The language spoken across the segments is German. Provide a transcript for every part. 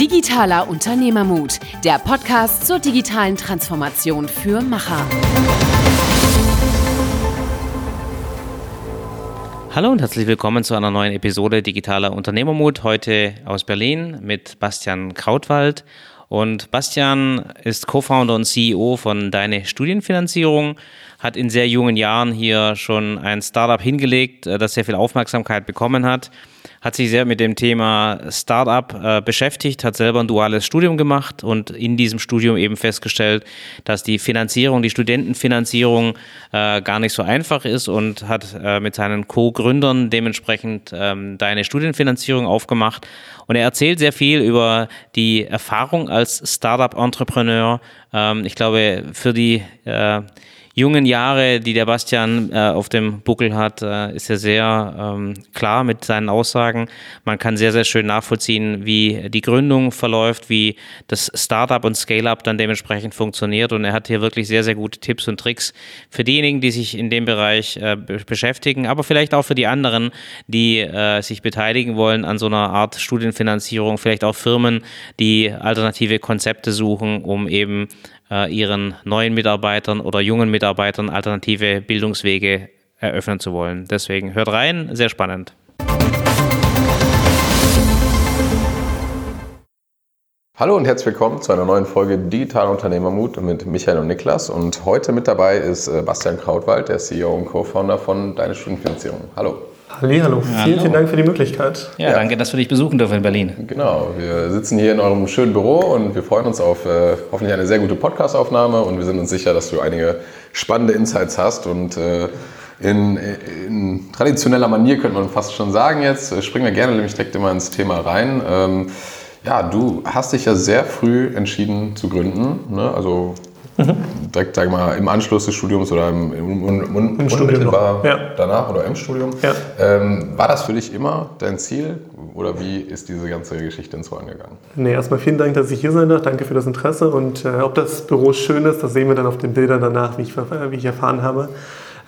Digitaler Unternehmermut, der Podcast zur digitalen Transformation für Macher. Hallo und herzlich willkommen zu einer neuen Episode Digitaler Unternehmermut. Heute aus Berlin mit Bastian Krautwald. Und Bastian ist Co-Founder und CEO von Deine Studienfinanzierung, hat in sehr jungen Jahren hier schon ein Startup hingelegt, äh, das sehr viel Aufmerksamkeit bekommen hat hat sich sehr mit dem Thema Startup äh, beschäftigt, hat selber ein duales Studium gemacht und in diesem Studium eben festgestellt, dass die Finanzierung, die Studentenfinanzierung äh, gar nicht so einfach ist und hat mit seinen Co-Gründern dementsprechend ähm, deine Studienfinanzierung aufgemacht. Und er erzählt sehr viel über die Erfahrung als Startup-Entrepreneur. Ähm, ich glaube, für die jungen Jahre, die der Bastian äh, auf dem Buckel hat, äh, ist er sehr ähm, klar mit seinen Aussagen. Man kann sehr, sehr schön nachvollziehen, wie die Gründung verläuft, wie das Startup und Scale-up dann dementsprechend funktioniert. Und er hat hier wirklich sehr, sehr gute Tipps und Tricks für diejenigen, die sich in dem Bereich äh, beschäftigen, aber vielleicht auch für die anderen, die äh, sich beteiligen wollen an so einer Art Studienfinanzierung, vielleicht auch Firmen, die alternative Konzepte suchen, um eben ihren neuen Mitarbeitern oder jungen Mitarbeitern alternative Bildungswege eröffnen zu wollen. Deswegen hört rein, sehr spannend. Hallo und herzlich willkommen zu einer neuen Folge Digital Unternehmermut mit Michael und Niklas. Und heute mit dabei ist äh, Bastian Krautwald, der CEO und Co-Founder von Deine Studienfinanzierung. Hallo. Halli, hallo. Vielen, vielen Dank für die Möglichkeit. Ja, ja, danke, dass wir dich besuchen dürfen in Berlin. Genau, wir sitzen hier in eurem schönen Büro und wir freuen uns auf äh, hoffentlich eine sehr gute Podcastaufnahme und wir sind uns sicher, dass du einige spannende Insights hast und äh, in, in, traditioneller Manier könnte man fast schon sagen jetzt, äh, springen wir gerne nämlich direkt immer ins Thema rein. Ähm, ja, du hast dich ja sehr früh entschieden zu gründen, ne? also Mhm. Direkt, sag mal, im Anschluss des Studiums oder im, im, im, Im Studium ja. danach oder im Studium. Ja. Ähm, war das für dich immer dein Ziel oder wie ist diese ganze Geschichte ins Rollen gegangen? Nee, erstmal vielen Dank, dass ich hier sein darf. Danke für das Interesse und äh, ob das Büro schön ist, das sehen wir dann auf den Bildern danach, wie ich, wie ich erfahren habe.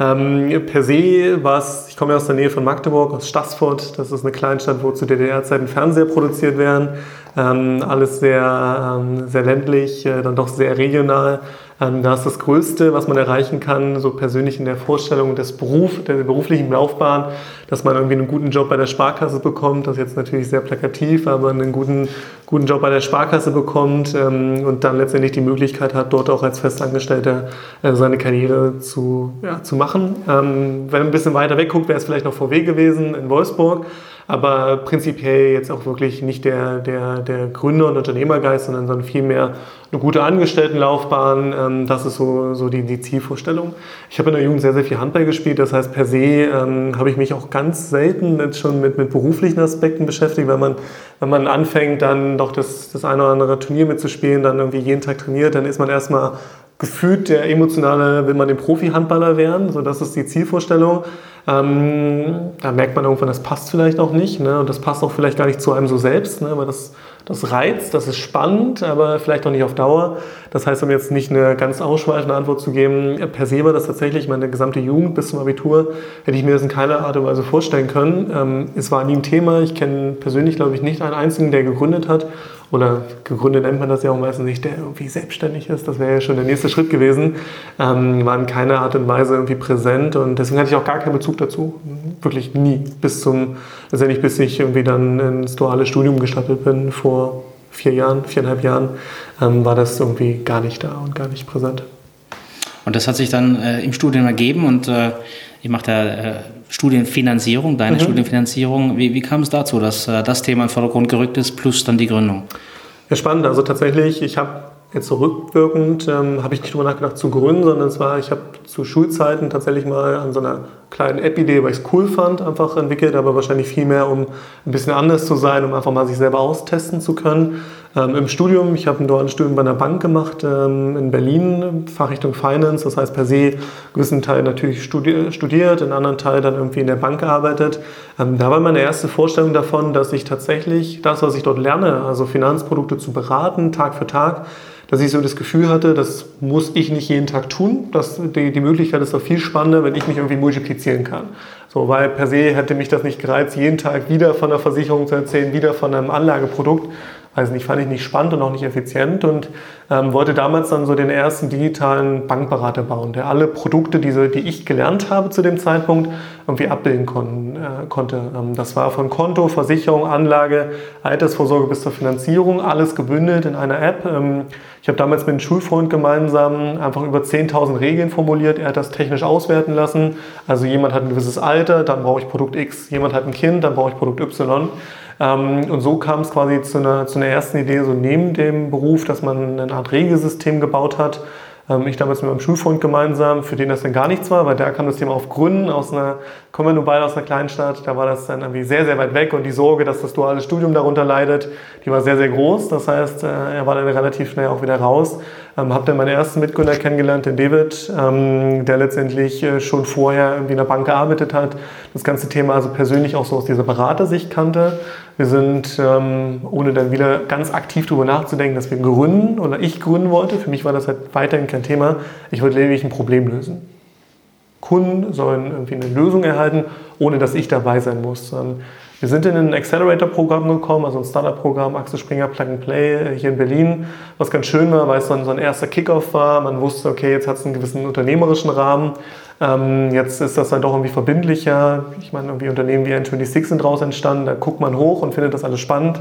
Ähm, per se war es, ich komme ja aus der Nähe von Magdeburg, aus Stassfurt. Das ist eine Kleinstadt, wo zu DDR-Zeiten Fernseher produziert werden. Ähm, alles sehr, ähm, sehr ländlich, äh, dann doch sehr regional. Ähm, da ist das Größte, was man erreichen kann, so persönlich in der Vorstellung des Beruf, der beruflichen Laufbahn, dass man irgendwie einen guten Job bei der Sparkasse bekommt. Das ist jetzt natürlich sehr plakativ, aber einen guten, guten Job bei der Sparkasse bekommt ähm, und dann letztendlich die Möglichkeit hat, dort auch als Festangestellter äh, seine Karriere zu, ja, zu machen. Ähm, wenn man ein bisschen weiter wegguckt, wäre es vielleicht noch VW gewesen in Wolfsburg aber prinzipiell jetzt auch wirklich nicht der, der, der Gründer- und Unternehmergeist, sondern, sondern vielmehr eine gute Angestelltenlaufbahn. Ähm, das ist so, so die, die Zielvorstellung. Ich habe in der Jugend sehr, sehr viel Handball gespielt. Das heißt, per se ähm, habe ich mich auch ganz selten jetzt schon mit, mit beruflichen Aspekten beschäftigt. Wenn man, wenn man anfängt, dann doch das, das eine oder andere Turnier mitzuspielen, dann irgendwie jeden Tag trainiert, dann ist man erstmal gefühlt der emotionale, will man den Profi-Handballer werden. So, das ist die Zielvorstellung. Ähm, da merkt man irgendwann, das passt vielleicht auch nicht. Ne? Und das passt auch vielleicht gar nicht zu einem so selbst, ne? weil das, das reizt, das ist spannend, aber vielleicht auch nicht auf Dauer. Das heißt, um jetzt nicht eine ganz ausschweifende Antwort zu geben, per se war das tatsächlich meine gesamte Jugend bis zum Abitur, hätte ich mir das in keiner Art und Weise vorstellen können. Ähm, es war nie ein Thema. Ich kenne persönlich, glaube ich, nicht einen einzigen, der gegründet hat oder gegründet nennt man das ja auch meistens nicht, der irgendwie selbstständig ist. Das wäre ja schon der nächste Schritt gewesen. Ähm, war in keiner Art und Weise irgendwie präsent und deswegen hatte ich auch gar keinen Bezug dazu. Wirklich nie. Bis zum, letztendlich bis ich irgendwie dann ins duale Studium gestartet bin vor vier Jahren, viereinhalb Jahren, ähm, war das irgendwie gar nicht da und gar nicht präsent. Und das hat sich dann äh, im Studium ergeben und äh, ich mache da äh, Studienfinanzierung, deine mhm. Studienfinanzierung. Wie, wie kam es dazu, dass äh, das Thema in den Vordergrund gerückt ist, plus dann die Gründung? Ja, spannend. Also tatsächlich, ich habe jetzt so rückwirkend, ähm, habe ich nicht drüber nachgedacht zu gründen, sondern es war, ich habe zu Schulzeiten tatsächlich mal an so einer kleinen App-Idee, weil ich es cool fand, einfach entwickelt, aber wahrscheinlich viel mehr, um ein bisschen anders zu sein, um einfach mal sich selber austesten zu können. Ähm, Im Studium, ich habe ein duales Studium bei einer Bank gemacht ähm, in Berlin, Fachrichtung Finance, das heißt per se einen gewissen Teil natürlich studi studiert, einen anderen Teil dann irgendwie in der Bank gearbeitet. Ähm, da war meine erste Vorstellung davon, dass ich tatsächlich das, was ich dort lerne, also Finanzprodukte zu beraten, Tag für Tag, dass ich so das Gefühl hatte, das muss ich nicht jeden Tag tun. Das, die, die Möglichkeit ist doch viel spannender, wenn ich mich irgendwie multiplizieren kann. So, weil per se hätte mich das nicht gereizt, jeden Tag wieder von einer Versicherung zu erzählen, wieder von einem Anlageprodukt, weiß nicht, fand ich nicht spannend und auch nicht effizient und ähm, wollte damals dann so den ersten digitalen Bankberater bauen, der alle Produkte, diese, die ich gelernt habe zu dem Zeitpunkt, irgendwie abbilden kon äh, konnte. Ähm, das war von Konto, Versicherung, Anlage, Altersvorsorge bis zur Finanzierung, alles gebündelt in einer App. Ähm, ich habe damals mit einem Schulfreund gemeinsam einfach über 10.000 Regeln formuliert. Er hat das technisch auswerten lassen. Also jemand hat ein gewisses Alter, dann brauche ich Produkt X. Jemand hat ein Kind, dann brauche ich Produkt Y. Ähm, und so kam es quasi zu einer, zu einer ersten Idee, so neben dem Beruf, dass man eine Art Regelsystem gebaut hat. Ähm, ich damals mit meinem Schulfreund gemeinsam, für den das dann gar nichts war, weil da kam das Thema auf Gründen aus einer, kommen wir nur beide aus einer kleinen Stadt, da war das dann irgendwie sehr, sehr weit weg und die Sorge, dass das duale Studium darunter leidet, die war sehr, sehr groß. Das heißt, äh, er war dann relativ schnell auch wieder raus. Ähm, habe dann meinen ersten Mitgründer kennengelernt, den David, ähm, der letztendlich äh, schon vorher irgendwie in der Bank gearbeitet hat. Das ganze Thema also persönlich auch so aus dieser Beratersicht kannte. Wir sind, ähm, ohne dann wieder ganz aktiv darüber nachzudenken, dass wir gründen oder ich gründen wollte. Für mich war das halt weiterhin kein Thema. Ich wollte lediglich ein Problem lösen. Kunden sollen irgendwie eine Lösung erhalten, ohne dass ich dabei sein muss. Ähm, wir sind in ein Accelerator-Programm gekommen, also ein Startup-Programm, Axel Springer Plug and Play äh, hier in Berlin, was ganz schön war, weil es dann so ein erster Kickoff war. Man wusste, okay, jetzt hat es einen gewissen unternehmerischen Rahmen. Ähm, jetzt ist das dann doch irgendwie verbindlicher. Ich meine, irgendwie Unternehmen wie N26 sind daraus entstanden. Da guckt man hoch und findet das alles spannend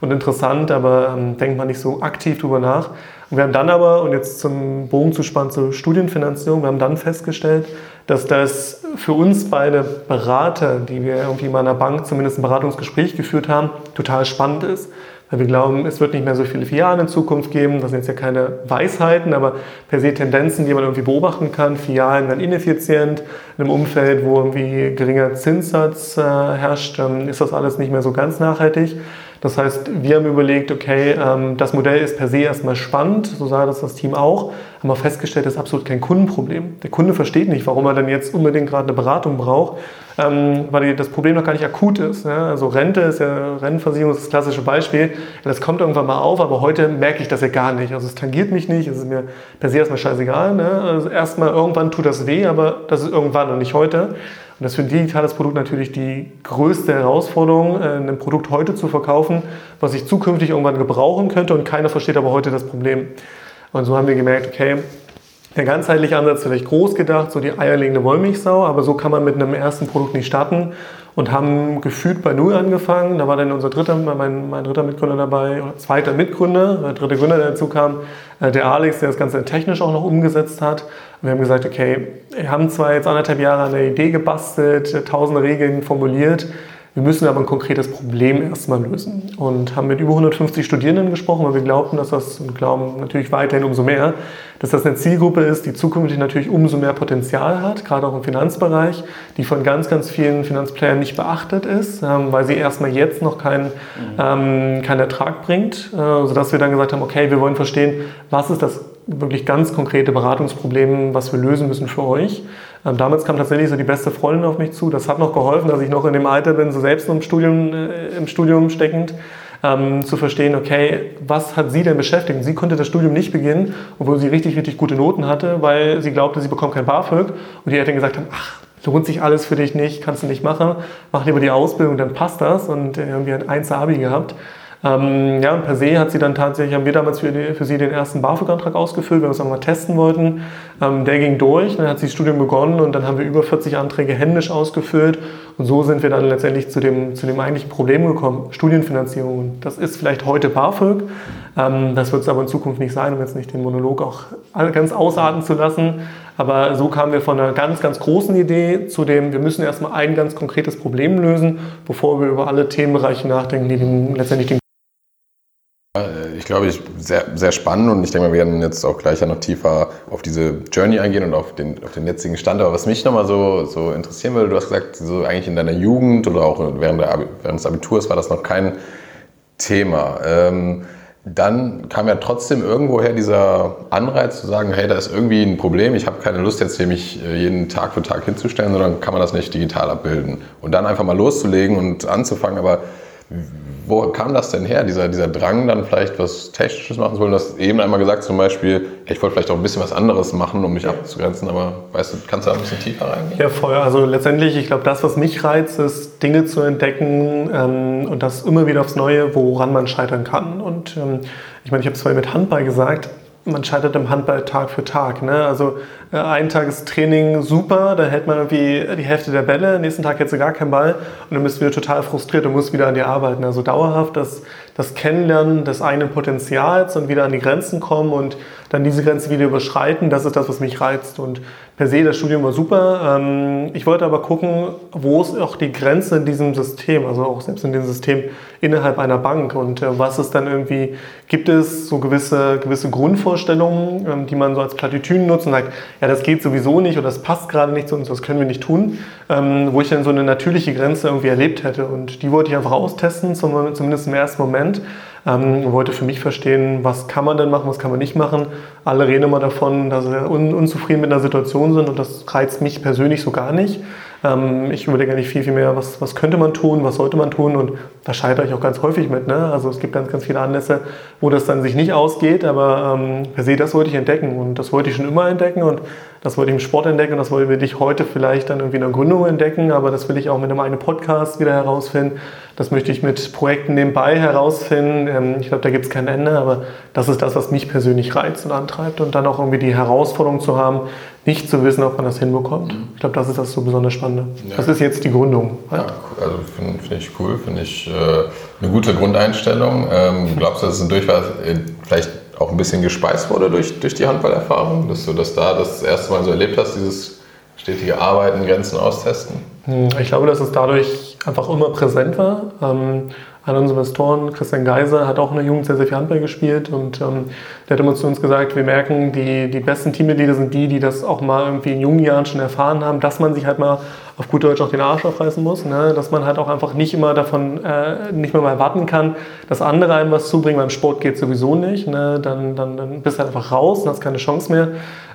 und interessant, aber ähm, denkt man nicht so aktiv drüber nach. Und wir haben dann aber, und jetzt zum Bogen zu spannen zur Studienfinanzierung, wir haben dann festgestellt, dass das für uns beide Berater, die wir irgendwie mal in einer Bank zumindest ein Beratungsgespräch geführt haben, total spannend ist. Weil wir glauben, es wird nicht mehr so viele Filialen in Zukunft geben. Das sind jetzt ja keine Weisheiten, aber per se Tendenzen, die man irgendwie beobachten kann. Filialen werden ineffizient. In einem Umfeld, wo irgendwie geringer Zinssatz äh, herrscht, ist das alles nicht mehr so ganz nachhaltig. Das heißt, wir haben überlegt, okay, ähm, das Modell ist per se erstmal spannend, so sah das das Team auch, haben wir festgestellt, das ist absolut kein Kundenproblem. Der Kunde versteht nicht, warum er dann jetzt unbedingt gerade eine Beratung braucht, ähm, weil das Problem noch gar nicht akut ist. Also Rente ist ja, Rentenversicherung ist das klassische Beispiel. Das kommt irgendwann mal auf, aber heute merke ich das ja gar nicht. Also es tangiert mich nicht, es ist mir per se erstmal scheißegal. Ne? Also erstmal irgendwann tut das weh, aber das ist irgendwann und nicht heute. Und das ist für ein digitales Produkt natürlich die größte Herausforderung, äh, ein Produkt heute zu verkaufen, was ich zukünftig irgendwann gebrauchen könnte und keiner versteht aber heute das Problem. Und so haben wir gemerkt, okay, der ganzheitliche Ansatz vielleicht groß gedacht, so die eierlegende Wollmilchsau, aber so kann man mit einem ersten Produkt nicht starten und haben gefühlt bei Null angefangen. Da war dann unser dritter, mein, mein dritter Mitgründer dabei, oder zweiter Mitgründer, der dritte Gründer, der dazu kam, äh, der Alex, der das Ganze technisch auch noch umgesetzt hat. Und wir haben gesagt, okay, wir haben zwar jetzt anderthalb Jahre an der Idee gebastelt, tausende Regeln formuliert, wir müssen aber ein konkretes Problem erstmal lösen und haben mit über 150 Studierenden gesprochen, weil wir glaubten, dass das und glauben natürlich weiterhin umso mehr, dass das eine Zielgruppe ist, die zukünftig natürlich umso mehr Potenzial hat, gerade auch im Finanzbereich, die von ganz, ganz vielen Finanzplayern nicht beachtet ist, ähm, weil sie erstmal jetzt noch keinen, ähm, keinen Ertrag bringt, äh, sodass wir dann gesagt haben, okay, wir wollen verstehen, was ist das wirklich ganz konkrete Beratungsproblem, was wir lösen müssen für euch. Ähm, damals kam tatsächlich so die beste Freundin auf mich zu. Das hat noch geholfen, dass ich noch in dem Alter bin, so selbst im Studium, äh, im Studium steckend, ähm, zu verstehen, okay, was hat sie denn beschäftigt? Sie konnte das Studium nicht beginnen, obwohl sie richtig, richtig gute Noten hatte, weil sie glaubte, sie bekommt kein BAföG. Und die Eltern gesagt haben, ach, lohnt sich alles für dich nicht, kannst du nicht machen, mach lieber die Ausbildung, dann passt das. Und äh, irgendwie hat 1 Abi gehabt. Ähm, ja, per se hat sie dann tatsächlich, haben wir damals für, die, für sie den ersten BAföG-Antrag ausgefüllt, weil wir es einmal testen wollten. Ähm, der ging durch, dann hat sie das Studium begonnen und dann haben wir über 40 Anträge händisch ausgefüllt. Und so sind wir dann letztendlich zu dem, zu dem eigentlichen Problem gekommen, Studienfinanzierung. Das ist vielleicht heute BAföG, ähm, das wird es aber in Zukunft nicht sein, um jetzt nicht den Monolog auch ganz ausarten zu lassen. Aber so kamen wir von einer ganz, ganz großen Idee zu dem, wir müssen erstmal ein ganz konkretes Problem lösen, bevor wir über alle Themenbereiche nachdenken, die letztendlich den ich glaube, ich, sehr, sehr spannend und ich denke wir werden jetzt auch gleich noch tiefer auf diese Journey eingehen und auf den, auf den jetzigen Stand. Aber was mich nochmal so, so interessieren würde, du hast gesagt, so eigentlich in deiner Jugend oder auch während, der, während des Abiturs war das noch kein Thema. Ähm, dann kam ja trotzdem irgendwoher dieser Anreiz zu sagen, hey, da ist irgendwie ein Problem, ich habe keine Lust jetzt hier mich äh, jeden Tag für Tag hinzustellen, sondern kann man das nicht digital abbilden. Und dann einfach mal loszulegen und anzufangen. Aber wo kam das denn her, dieser, dieser Drang, dann vielleicht was Technisches machen zu wollen? Du hast eben einmal gesagt, zum Beispiel, ich wollte vielleicht auch ein bisschen was anderes machen, um mich abzugrenzen, aber weißt du, kannst du da ein bisschen tiefer reingehen? Ja, voll. Also letztendlich, ich glaube, das, was mich reizt, ist, Dinge zu entdecken ähm, und das immer wieder aufs Neue, woran man scheitern kann. Und ähm, ich meine, ich habe es vorhin mit Handball gesagt, man scheitert im Handball Tag für Tag. Ne? Also äh, ein Tag ist Training super, da hält man irgendwie die Hälfte der Bälle, nächsten Tag hält du gar keinen Ball und dann bist du wieder total frustriert und musst wieder an dir arbeiten. Also dauerhaft das, das Kennenlernen des eigenen Potenzials und wieder an die Grenzen kommen und dann diese Grenze wieder überschreiten, das ist das, was mich reizt. Und per se, das Studium war super. Ähm, ich wollte aber gucken, wo ist auch die Grenze in diesem System, also auch selbst in dem System innerhalb einer Bank und äh, was ist dann irgendwie, gibt es so gewisse, gewisse Grundvorstellungen, ähm, die man so als Plattitüden nutzt und sagt, ja, das geht sowieso nicht oder das passt gerade nicht zu uns, das können wir nicht tun, ähm, wo ich dann so eine natürliche Grenze irgendwie erlebt hätte. Und die wollte ich einfach austesten, zumindest im ersten Moment. Ähm, wollte für mich verstehen, was kann man denn machen, was kann man nicht machen. Alle reden immer davon, dass sie un unzufrieden mit einer Situation sind und das reizt mich persönlich so gar nicht. Ähm, ich überlege eigentlich viel, viel mehr, was, was könnte man tun, was sollte man tun und da scheitere ich auch ganz häufig mit. Ne? Also es gibt ganz, ganz viele Anlässe, wo das dann sich nicht ausgeht, aber ähm, per se, das wollte ich entdecken und das wollte ich schon immer entdecken und das wollte ich im Sport entdecken und das will ich heute vielleicht dann irgendwie in der Gründung entdecken, aber das will ich auch mit einem eigenen Podcast wieder herausfinden. Das möchte ich mit Projekten nebenbei herausfinden. Ähm, ich glaube, da gibt es kein Ende, aber das ist das, was mich persönlich reizt und antreibt und dann auch irgendwie die Herausforderung zu haben, nicht zu wissen, ob man das hinbekommt. Ich glaube, das ist das so besonders Spannende. Ja. Das ist jetzt die Gründung. Halt. Ja, also finde find ich cool, finde ich äh, eine gute Grundeinstellung. Ähm, glaubst du, dass es ein Durchfall äh, vielleicht auch ein bisschen gespeist wurde durch, durch die Handballerfahrung, dass du das da das erste Mal so erlebt hast, dieses stetige Arbeiten, Grenzen austesten? Hm, ich glaube, dass es dadurch einfach immer präsent war. Ähm, einer unserer Investoren, Christian Geiser, hat auch in der Jugend sehr, sehr viel Handball gespielt und ähm, der hat immer zu uns gesagt, wir merken, die, die besten Teammitglieder sind die, die das auch mal irgendwie in jungen Jahren schon erfahren haben, dass man sich halt mal auf gut Deutsch auch den Arsch aufreißen muss, ne? dass man halt auch einfach nicht immer davon, äh, nicht mehr mal erwarten kann, dass andere einem was zubringen, beim Sport geht sowieso nicht, ne? dann, dann, dann bist du halt einfach raus und hast keine Chance mehr.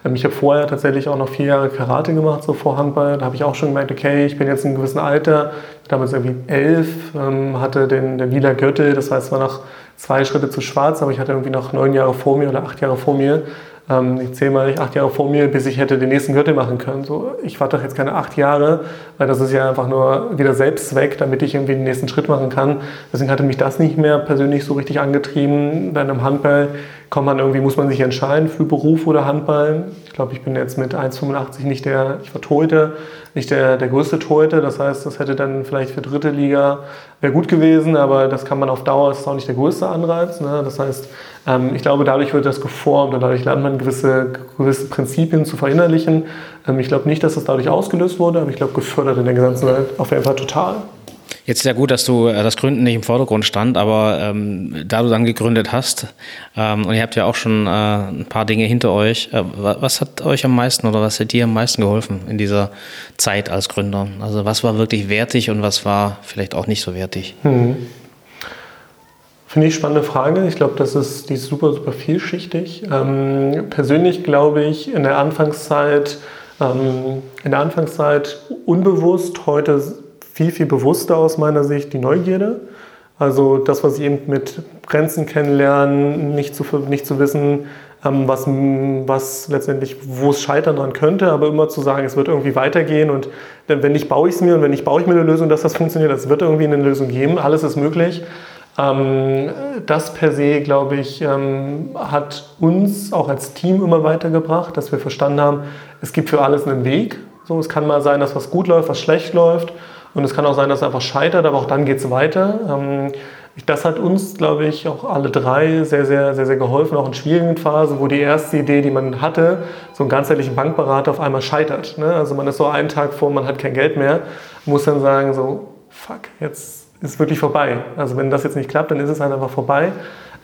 Ähm, ich habe vorher tatsächlich auch noch vier Jahre Karate gemacht, so vor Handball, da habe ich auch schon gemerkt, okay, ich bin jetzt in einem gewissen Alter, damals irgendwie elf, ähm, hatte den, den lila Gürtel, das heißt, war noch zwei Schritte zu schwarz, aber ich hatte irgendwie noch neun Jahre vor mir oder acht Jahre vor mir. Ähm, ich zähle mal acht Jahre vor mir, bis ich hätte den nächsten Gürtel machen können. So, ich warte doch jetzt keine acht Jahre, weil das ist ja einfach nur wieder Selbstzweck, damit ich irgendwie den nächsten Schritt machen kann. Deswegen hatte mich das nicht mehr persönlich so richtig angetrieben. Dann im Handball kommt man irgendwie, muss man sich entscheiden für Beruf oder Handball. Ich glaube, ich bin jetzt mit 1,85 nicht der, ich war Torhüter, nicht der, der größte Torhüter. Das heißt, das hätte dann vielleicht für dritte Liga wäre gut gewesen, aber das kann man auf Dauer, das ist auch nicht der größte Anreiz. Ne? Das heißt, ähm, ich glaube, dadurch wird das geformt und dadurch lernt man gewisse, gewisse Prinzipien zu verinnerlichen. Ähm, ich glaube nicht, dass das dadurch ausgelöst wurde, aber ich glaube, gefördert in der gesamten Welt auf jeden Fall total. Jetzt ist ja gut, dass du äh, das Gründen nicht im Vordergrund stand, aber ähm, da du dann gegründet hast ähm, und ihr habt ja auch schon äh, ein paar Dinge hinter euch, äh, was hat euch am meisten oder was hat dir am meisten geholfen in dieser Zeit als Gründer? Also was war wirklich wertig und was war vielleicht auch nicht so wertig? Hm. Finde ich spannende Frage. Ich glaube, das ist, die ist super, super vielschichtig. Ähm, persönlich glaube ich, in der Anfangszeit, ähm, in der Anfangszeit unbewusst, heute viel, viel bewusster aus meiner Sicht die Neugierde. Also das, was ich eben mit Grenzen kennenlernen, nicht zu, nicht zu wissen, ähm, was, was letztendlich, wo es scheitern dran könnte, aber immer zu sagen, es wird irgendwie weitergehen und wenn nicht, baue ich es mir und wenn nicht, baue ich mir eine Lösung, dass das funktioniert. Es wird irgendwie eine Lösung geben, alles ist möglich. Ähm, das per se, glaube ich, ähm, hat uns auch als Team immer weitergebracht, dass wir verstanden haben, es gibt für alles einen Weg. So, es kann mal sein, dass was gut läuft, was schlecht läuft. Und es kann auch sein, dass es einfach scheitert, aber auch dann geht es weiter. Ähm, das hat uns, glaube ich, auch alle drei sehr, sehr, sehr, sehr geholfen, auch in schwierigen Phasen, wo die erste Idee, die man hatte, so einen ganzheitlichen Bankberater auf einmal scheitert. Ne? Also man ist so einen Tag vor, man hat kein Geld mehr, muss dann sagen, so, fuck, jetzt ist wirklich vorbei. Also wenn das jetzt nicht klappt, dann ist es halt einfach vorbei.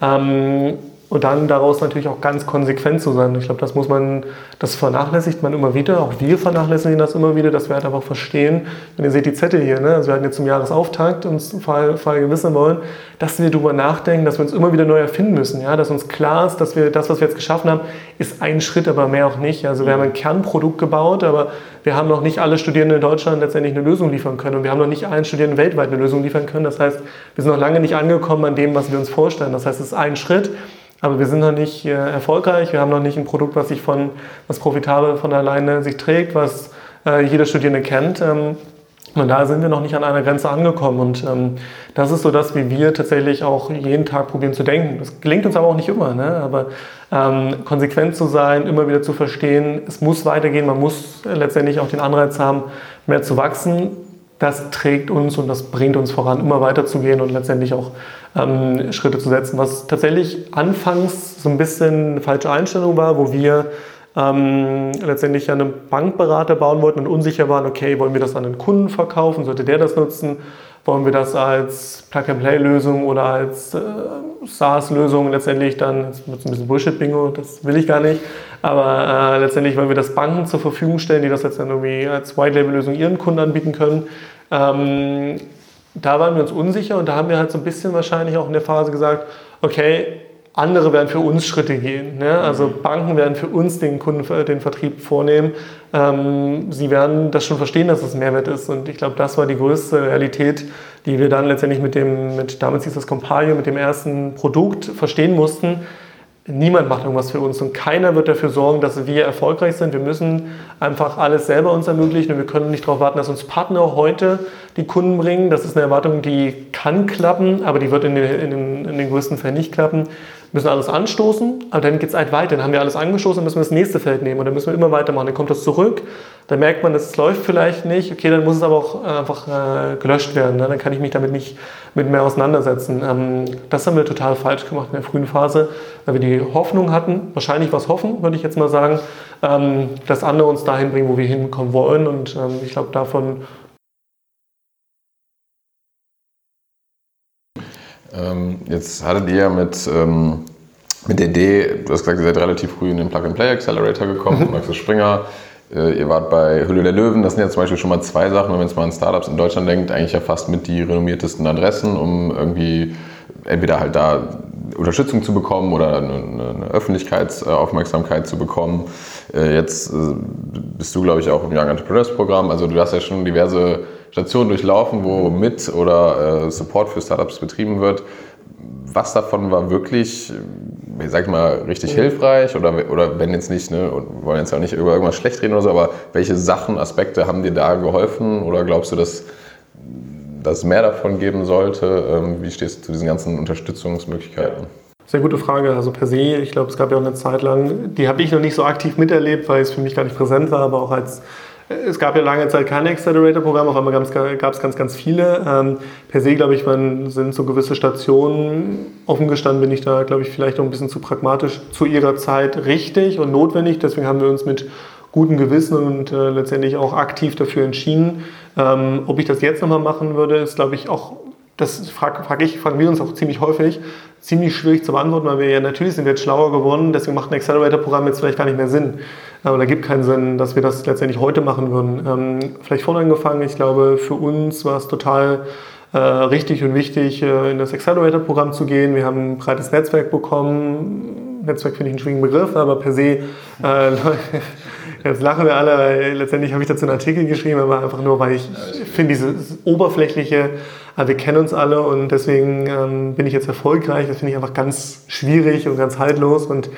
Ähm, und dann daraus natürlich auch ganz konsequent zu sein. Ich glaube, das muss man, das vernachlässigt man immer wieder. Auch wir vernachlässigen das immer wieder, dass wir halt einfach verstehen, wenn ihr seht die Zettel hier, ne? also wir hatten jetzt zum Jahresauftakt uns Fall gewissen wollen, dass wir darüber nachdenken, dass wir uns immer wieder neu erfinden müssen. Ja? Dass uns klar ist, dass wir das, was wir jetzt geschaffen haben, ist ein Schritt, aber mehr auch nicht. Also wir haben ein Kernprodukt gebaut, aber wir haben noch nicht alle Studierenden in Deutschland letztendlich eine Lösung liefern können und wir haben noch nicht allen Studierenden weltweit eine Lösung liefern können. Das heißt, wir sind noch lange nicht angekommen an dem, was wir uns vorstellen. Das heißt, es ist ein Schritt, aber wir sind noch nicht äh, erfolgreich. Wir haben noch nicht ein Produkt, was sich von, was profitabel von alleine sich trägt, was äh, jeder Studierende kennt. Ähm, und da sind wir noch nicht an einer Grenze angekommen. Und ähm, das ist so das, wie wir tatsächlich auch jeden Tag probieren zu denken. Das gelingt uns aber auch nicht immer. Ne? Aber ähm, konsequent zu sein, immer wieder zu verstehen, es muss weitergehen, man muss letztendlich auch den Anreiz haben, mehr zu wachsen das trägt uns und das bringt uns voran, immer weiterzugehen und letztendlich auch ähm, Schritte zu setzen. Was tatsächlich anfangs so ein bisschen eine falsche Einstellung war, wo wir ähm, letztendlich einen Bankberater bauen wollten und unsicher waren, okay, wollen wir das an den Kunden verkaufen, sollte der das nutzen? Wollen wir das als Plug-and-Play-Lösung oder als äh, SaaS-Lösung letztendlich dann, jetzt wird es ein bisschen Bullshit-Bingo, das will ich gar nicht, aber äh, letztendlich wollen wir das Banken zur Verfügung stellen, die das jetzt dann irgendwie als White-Label-Lösung ihren Kunden anbieten können. Ähm, da waren wir uns unsicher und da haben wir halt so ein bisschen wahrscheinlich auch in der Phase gesagt, okay, andere werden für uns Schritte gehen. Ne? Also mhm. Banken werden für uns den Kunden den Vertrieb vornehmen. Ähm, sie werden das schon verstehen, dass es Mehrwert ist. Und ich glaube, das war die größte Realität, die wir dann letztendlich mit dem, mit, damals hieß das Compalio, mit dem ersten Produkt verstehen mussten niemand macht irgendwas für uns und keiner wird dafür sorgen, dass wir erfolgreich sind. Wir müssen einfach alles selber uns ermöglichen und wir können nicht darauf warten, dass uns Partner heute die Kunden bringen. Das ist eine Erwartung, die kann klappen, aber die wird in den, in den, in den größten Fällen nicht klappen. Müssen alles anstoßen, aber dann geht es halt weiter. Dann haben wir alles angestoßen, dann müssen wir das nächste Feld nehmen und dann müssen wir immer weitermachen. Dann kommt das zurück, dann merkt man, es läuft vielleicht nicht. Okay, dann muss es aber auch einfach äh, gelöscht werden. Ne? Dann kann ich mich damit nicht mit mehr auseinandersetzen. Ähm, das haben wir total falsch gemacht in der frühen Phase, weil wir die Hoffnung hatten, wahrscheinlich was hoffen, würde ich jetzt mal sagen, ähm, dass andere uns dahin bringen, wo wir hinkommen wollen. Und ähm, ich glaube, davon Ähm, jetzt hattet ihr mit, ähm, mit der Idee, du hast gesagt, ihr seid relativ früh in den Plug-and-Play Accelerator gekommen, mhm. Maxis Springer. Äh, ihr wart bei Hülle der Löwen, das sind ja zum Beispiel schon mal zwei Sachen, wenn man jetzt mal an Startups in Deutschland denkt, eigentlich ja fast mit die renommiertesten Adressen, um irgendwie entweder halt da Unterstützung zu bekommen oder eine, Öffentlichkeitsaufmerksamkeit zu bekommen. Äh, jetzt äh, bist du, glaube ich, auch im Young Entrepreneurs Programm. Also du hast ja schon diverse Stationen durchlaufen, wo mit oder Support für Startups betrieben wird. Was davon war wirklich, ich sag mal, richtig hilfreich oder, oder wenn jetzt nicht, ne, wir wollen jetzt auch nicht über irgendwas schlecht reden oder so, aber welche Sachen, Aspekte haben dir da geholfen oder glaubst du, dass dass es mehr davon geben sollte? Ähm, wie stehst du zu diesen ganzen Unterstützungsmöglichkeiten? Sehr gute Frage. Also per se, ich glaube, es gab ja auch eine Zeit lang, die habe ich noch nicht so aktiv miterlebt, weil es für mich gar nicht präsent war, aber auch als es gab ja lange Zeit keine Accelerator-Programme, auf einmal gab es ganz, ganz viele. Ähm, per se, glaube ich, man, sind so gewisse Stationen, offen gestanden bin ich da, glaube ich, vielleicht auch ein bisschen zu pragmatisch zu ihrer Zeit richtig und notwendig. Deswegen haben wir uns mit gutem Gewissen und äh, letztendlich auch aktiv dafür entschieden. Ähm, ob ich das jetzt nochmal machen würde, ist, glaube ich, auch, das frage frag ich, fragen wir uns auch ziemlich häufig, ziemlich schwierig zu beantworten, weil wir ja natürlich sind wir jetzt schlauer geworden, deswegen macht ein Accelerator-Programm jetzt vielleicht gar nicht mehr Sinn. Äh, oder gibt keinen Sinn, dass wir das letztendlich heute machen würden. Ähm, vielleicht vorne angefangen, ich glaube, für uns war es total äh, richtig und wichtig, äh, in das Accelerator-Programm zu gehen. Wir haben ein breites Netzwerk bekommen. Netzwerk finde ich einen schwierigen Begriff, aber per se äh, Jetzt lachen wir alle, weil letztendlich habe ich dazu einen Artikel geschrieben, aber einfach nur, weil ich finde, dieses oberflächliche, wir kennen uns alle und deswegen ähm, bin ich jetzt erfolgreich. Das finde ich einfach ganz schwierig und ganz haltlos. Und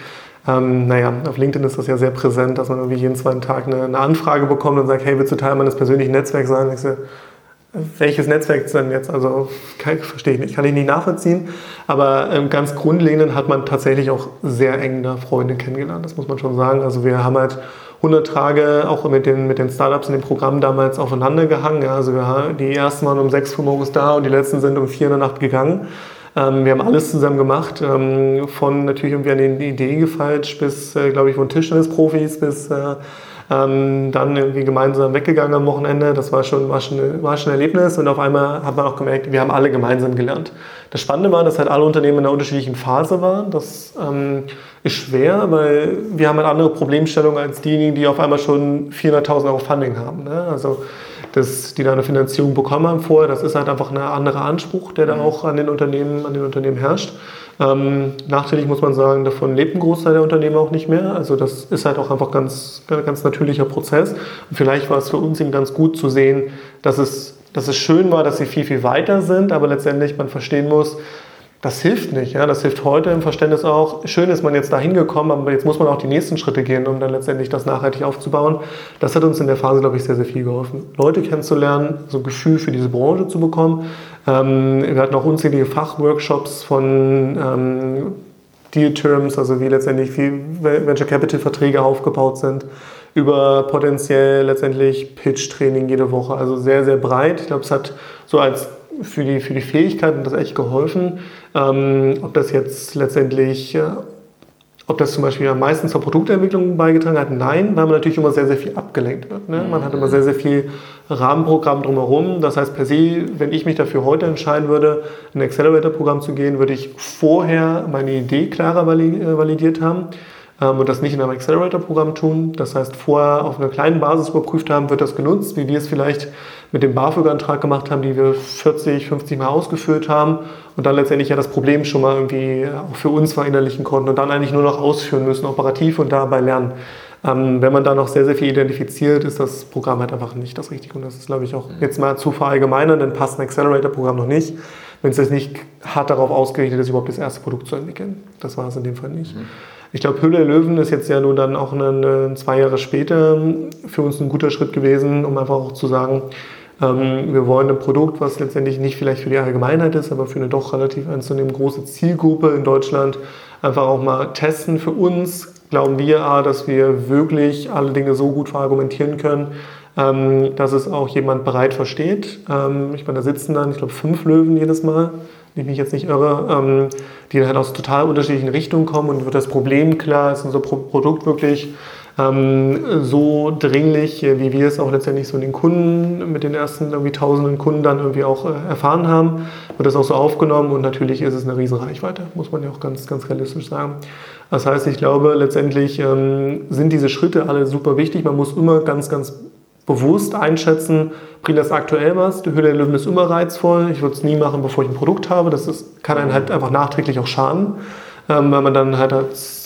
ähm, naja, auf LinkedIn ist das ja sehr präsent, dass man irgendwie jeden zweiten Tag eine, eine Anfrage bekommt und sagt, hey, willst du Teil meines persönlichen Netzwerks sein? Ich so, welches Netzwerk ist denn jetzt? Also kann, verstehe ich nicht, kann ich nicht nachvollziehen. Aber ähm, ganz grundlegend hat man tatsächlich auch sehr eng da Freunde kennengelernt, das muss man schon sagen. Also wir haben halt 100 Tage auch mit den, mit den Startups in dem Programm damals aufeinander gehangen. Ja, also wir, die ersten waren um 6 Uhr morgens da und die letzten sind um 4 Uhr in der Nacht gegangen. Ähm, wir haben alles zusammen gemacht, ähm, von natürlich irgendwie an die Idee gefalscht bis, äh, glaube ich, von Tischtennisprofis bis äh, ähm, dann irgendwie gemeinsam weggegangen am Wochenende. Das war schon, war, schon, war schon ein Erlebnis und auf einmal hat man auch gemerkt, wir haben alle gemeinsam gelernt. Das Spannende war, dass halt alle Unternehmen in einer unterschiedlichen Phase waren. Das ähm, ist schwer, weil wir haben halt andere Problemstellungen als diejenigen, die auf einmal schon 400.000 Euro Funding haben. Ne? Also das, die da eine Finanzierung bekommen haben vorher, das ist halt einfach ein anderer Anspruch, der da mhm. auch an den Unternehmen, an den Unternehmen herrscht. Ähm, nachteilig muss man sagen, davon lebt ein Großteil der Unternehmen auch nicht mehr. Also das ist halt auch einfach ganz, ganz natürlicher Prozess. Und vielleicht war es für uns eben ganz gut zu sehen, dass es, dass es schön war, dass sie viel, viel weiter sind, aber letztendlich man verstehen muss, das hilft nicht. Ja? Das hilft heute im Verständnis auch. Schön ist man jetzt da hingekommen, aber jetzt muss man auch die nächsten Schritte gehen, um dann letztendlich das nachhaltig aufzubauen. Das hat uns in der Phase, glaube ich, sehr, sehr viel geholfen. Leute kennenzulernen, so ein Gefühl für diese Branche zu bekommen. Ähm, wir hatten auch unzählige Fachworkshops von ähm, Deal Terms, also wie letztendlich wie Venture Capital Verträge aufgebaut sind, über potenziell letztendlich Pitch Training jede Woche. Also sehr, sehr breit. Ich glaube, es hat so als für die, für die Fähigkeiten das echt geholfen. Ähm, ob das jetzt letztendlich, äh, ob das zum Beispiel am meisten zur Produktentwicklung beigetragen hat, nein, weil man natürlich immer sehr, sehr viel abgelenkt wird. Ne? Man hat immer sehr, sehr viel Rahmenprogramm drumherum. Das heißt per se, wenn ich mich dafür heute entscheiden würde, ein Accelerator-Programm zu gehen, würde ich vorher meine Idee klarer äh, validiert haben ähm, und das nicht in einem Accelerator-Programm tun. Das heißt, vorher auf einer kleinen Basis überprüft haben, wird das genutzt, wie wir es vielleicht mit dem BAföG-Antrag gemacht haben, die wir 40, 50 Mal ausgeführt haben und dann letztendlich ja das Problem schon mal irgendwie auch für uns verinnerlichen konnten und dann eigentlich nur noch ausführen müssen, operativ und dabei lernen. Ähm, wenn man da noch sehr, sehr viel identifiziert, ist das Programm halt einfach nicht das Richtige. Und das ist, glaube ich, auch jetzt mal zu verallgemeinern, dann passt ein Accelerator-Programm noch nicht, wenn es jetzt nicht hart darauf ausgerichtet ist, überhaupt das erste Produkt zu entwickeln. Das war es in dem Fall nicht. Mhm. Ich glaube, der Löwen ist jetzt ja nun dann auch eine, zwei Jahre später für uns ein guter Schritt gewesen, um einfach auch zu sagen, ähm, wir wollen ein Produkt, was letztendlich nicht vielleicht für die Allgemeinheit ist, aber für eine doch relativ anzunehmen große Zielgruppe in Deutschland einfach auch mal testen. Für uns glauben wir, dass wir wirklich alle Dinge so gut verargumentieren können, ähm, dass es auch jemand bereit versteht. Ähm, ich meine, da sitzen dann, ich glaube, fünf Löwen jedes Mal, wenn ich mich jetzt nicht irre, die dann halt aus total unterschiedlichen Richtungen kommen und wird das Problem klar, ist unser Produkt wirklich ähm, so dringlich, äh, wie wir es auch letztendlich so in den Kunden, mit den ersten irgendwie tausenden Kunden dann irgendwie auch äh, erfahren haben, wird das auch so aufgenommen und natürlich ist es eine riesen Reichweite, muss man ja auch ganz, ganz realistisch sagen. Das heißt, ich glaube, letztendlich ähm, sind diese Schritte alle super wichtig. Man muss immer ganz, ganz bewusst einschätzen, bringt das aktuell was? Die Höhle der Löwen ist immer reizvoll. Ich würde es nie machen, bevor ich ein Produkt habe. Das ist, kann einen halt einfach nachträglich auch schaden, ähm, weil man dann halt als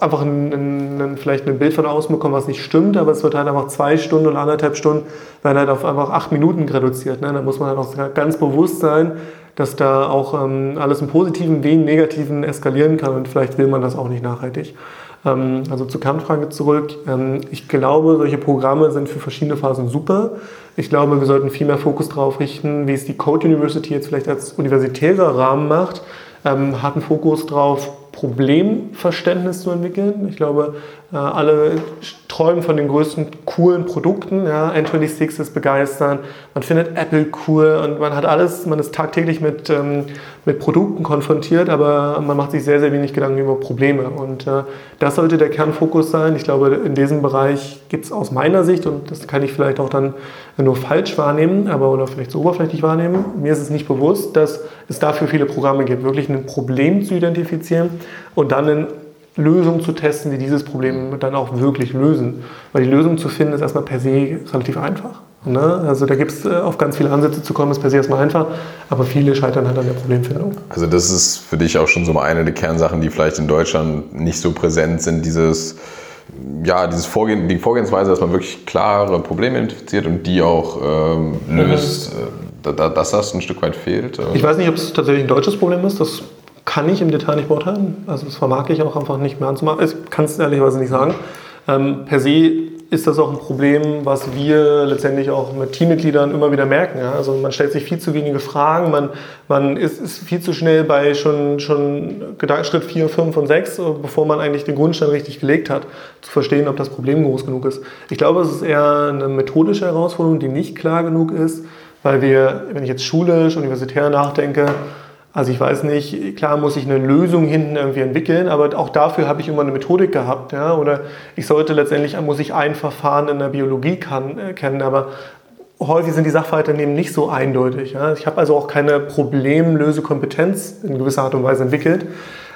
einfach ein, ein, vielleicht ein Bild von außen bekommen, was nicht stimmt, aber es wird halt einfach zwei Stunden oder anderthalb Stunden werden halt auf einfach acht Minuten reduziert. Ne? Da muss man halt auch ganz bewusst sein, dass da auch ähm, alles im Positiven wie im Negativen eskalieren kann und vielleicht will man das auch nicht nachhaltig. Ähm, also zur Kernfrage zurück. Ähm, ich glaube, solche Programme sind für verschiedene Phasen super. Ich glaube, wir sollten viel mehr Fokus darauf richten, wie es die Code University jetzt vielleicht als universitärer Rahmen macht. Ähm, hat einen Fokus darauf, Problemverständnis zu entwickeln. Ich glaube, äh, alle träumen von den größten coolen Produkten. Ja, N26 ist begeistern, man findet Apple cool und man hat alles, man ist tagtäglich mit, ähm, mit Produkten konfrontiert, aber man macht sich sehr, sehr wenig Gedanken über Probleme. Und äh, das sollte der Kernfokus sein. Ich glaube, in diesem Bereich gibt es aus meiner Sicht, und das kann ich vielleicht auch dann nur falsch wahrnehmen, aber oder vielleicht so oberflächlich wahrnehmen, mir ist es nicht bewusst, dass es dafür viele Programme gibt, wirklich ein Problem zu identifizieren und dann eine Lösung zu testen, die dieses Problem dann auch wirklich lösen. Weil die Lösung zu finden ist erstmal per se relativ einfach. Ne? Also da gibt es äh, auf ganz viele Ansätze zu kommen, ist per se erstmal einfach, aber viele scheitern halt an der Problemfindung. Also das ist für dich auch schon so eine der Kernsachen, die vielleicht in Deutschland nicht so präsent sind, dieses ja, dieses Vorgehen, die Vorgehensweise, dass man wirklich klare Probleme identifiziert und die auch ähm, löst, mhm. äh, dass das ein Stück weit fehlt. Ich weiß nicht, ob es tatsächlich ein deutsches Problem ist. Das kann ich im Detail nicht beurteilen. Also das vermag ich auch einfach nicht mehr anzumachen. Ich kann es ehrlicherweise nicht sagen. Ähm, per se ist das auch ein Problem, was wir letztendlich auch mit Teammitgliedern immer wieder merken. Ja? Also man stellt sich viel zu wenige Fragen, man, man ist, ist viel zu schnell bei schon, schon Schritt 4, 5 und 6, bevor man eigentlich den Grundstein richtig gelegt hat, zu verstehen, ob das Problem groß genug ist. Ich glaube, es ist eher eine methodische Herausforderung, die nicht klar genug ist, weil wir, wenn ich jetzt schulisch, universitär nachdenke, Also ich weiß nicht, klar muss ich eine Lösung hinten irgendwie entwickeln, aber auch dafür habe ich immer eine Methodik gehabt. Ja? Oder ich sollte letztendlich, muss ich ein Verfahren in der Biologie kann, äh, kennen, aber häufig sind die Sachverhalte eben nicht so eindeutig. Ja? Ich habe also auch keine Problemlösekompetenz in gewisser Art und Weise entwickelt.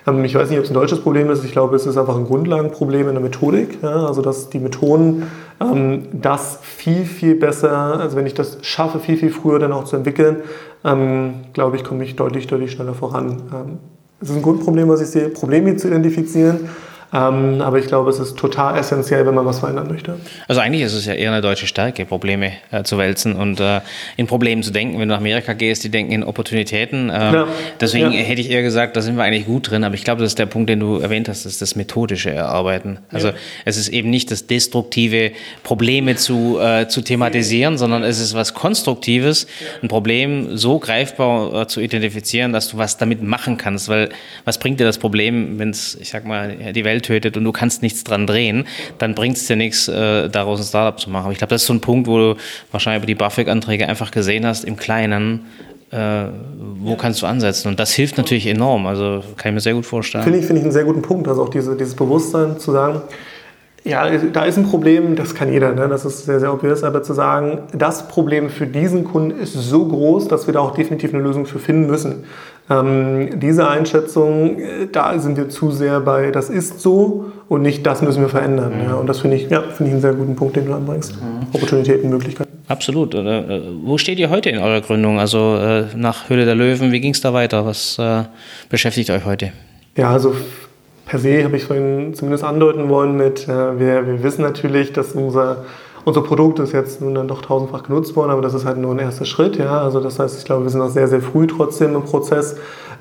Ähm, ich weiß nicht, ob es ein deutsches Problem ist. Ich glaube, es ist einfach ein Grundlagenproblem in der Methodik. Ja? Also, dass die Methoden ähm, das viel, viel besser, also wenn ich das schaffe, viel, viel früher dann auch zu entwickeln, ähm, glaube ich, komme ich deutlich, deutlich schneller voran. Ähm, es ist ein Grundproblem, was ich sehe, Probleme zu identifizieren ähm, aber ich glaube, es ist total essentiell, wenn man was verändern möchte. Also eigentlich ist es ja eher eine deutsche Stärke, Probleme äh, zu wälzen und äh, in Problemen zu denken. Wenn du nach Amerika gehst, die denken in Opportunitäten. Ähm, ja. Deswegen ja. hätte ich eher gesagt, da sind wir eigentlich gut drin. Aber ich glaube, das ist der Punkt, den du erwähnt hast, ist das methodische Erarbeiten. Also ja. es ist eben nicht das destruktive, Probleme zu, äh, zu thematisieren, sondern es ist was Konstruktives, ein Problem so greifbar äh, zu identifizieren, dass du was damit machen kannst. Weil was bringt dir das Problem, wenn es, ich sag mal, die Welt tötet und du kannst nichts dran drehen, dann bringt es dir nichts, äh, daraus ein Startup zu machen. Aber ich glaube, das ist so ein Punkt, wo du wahrscheinlich über die BAföG-Anträge einfach gesehen hast, im Kleinen, äh, wo ja. kannst du ansetzen? Und das hilft natürlich enorm. Also kann ich mir sehr gut vorstellen. Finde ich, find ich einen sehr guten Punkt. Also auch diese, dieses Bewusstsein zu sagen, ja, da ist ein Problem, das kann jeder, ne? das ist sehr, sehr obvious, aber zu sagen, das Problem für diesen Kunden ist so groß, dass wir da auch definitiv eine Lösung für finden müssen. Ähm, diese Einschätzung, äh, da sind wir zu sehr bei, das ist so und nicht, das müssen wir verändern. Mhm. Ja, und das finde ich, ja, find ich einen sehr guten Punkt, den du anbringst. Mhm. Opportunitäten, Möglichkeiten. Absolut. Äh, wo steht ihr heute in eurer Gründung? Also äh, nach Höhle der Löwen, wie ging es da weiter? Was beschäftigt euch heute? Ja, also per se habe ich vorhin zumindest andeuten wollen mit, wir, wir wissen natürlich, dass unser unser Produkt ist jetzt nun dann doch tausendfach genutzt worden, aber das ist halt nur ein erster Schritt. Ja? Also das heißt, ich glaube, wir sind noch sehr, sehr früh trotzdem im Prozess.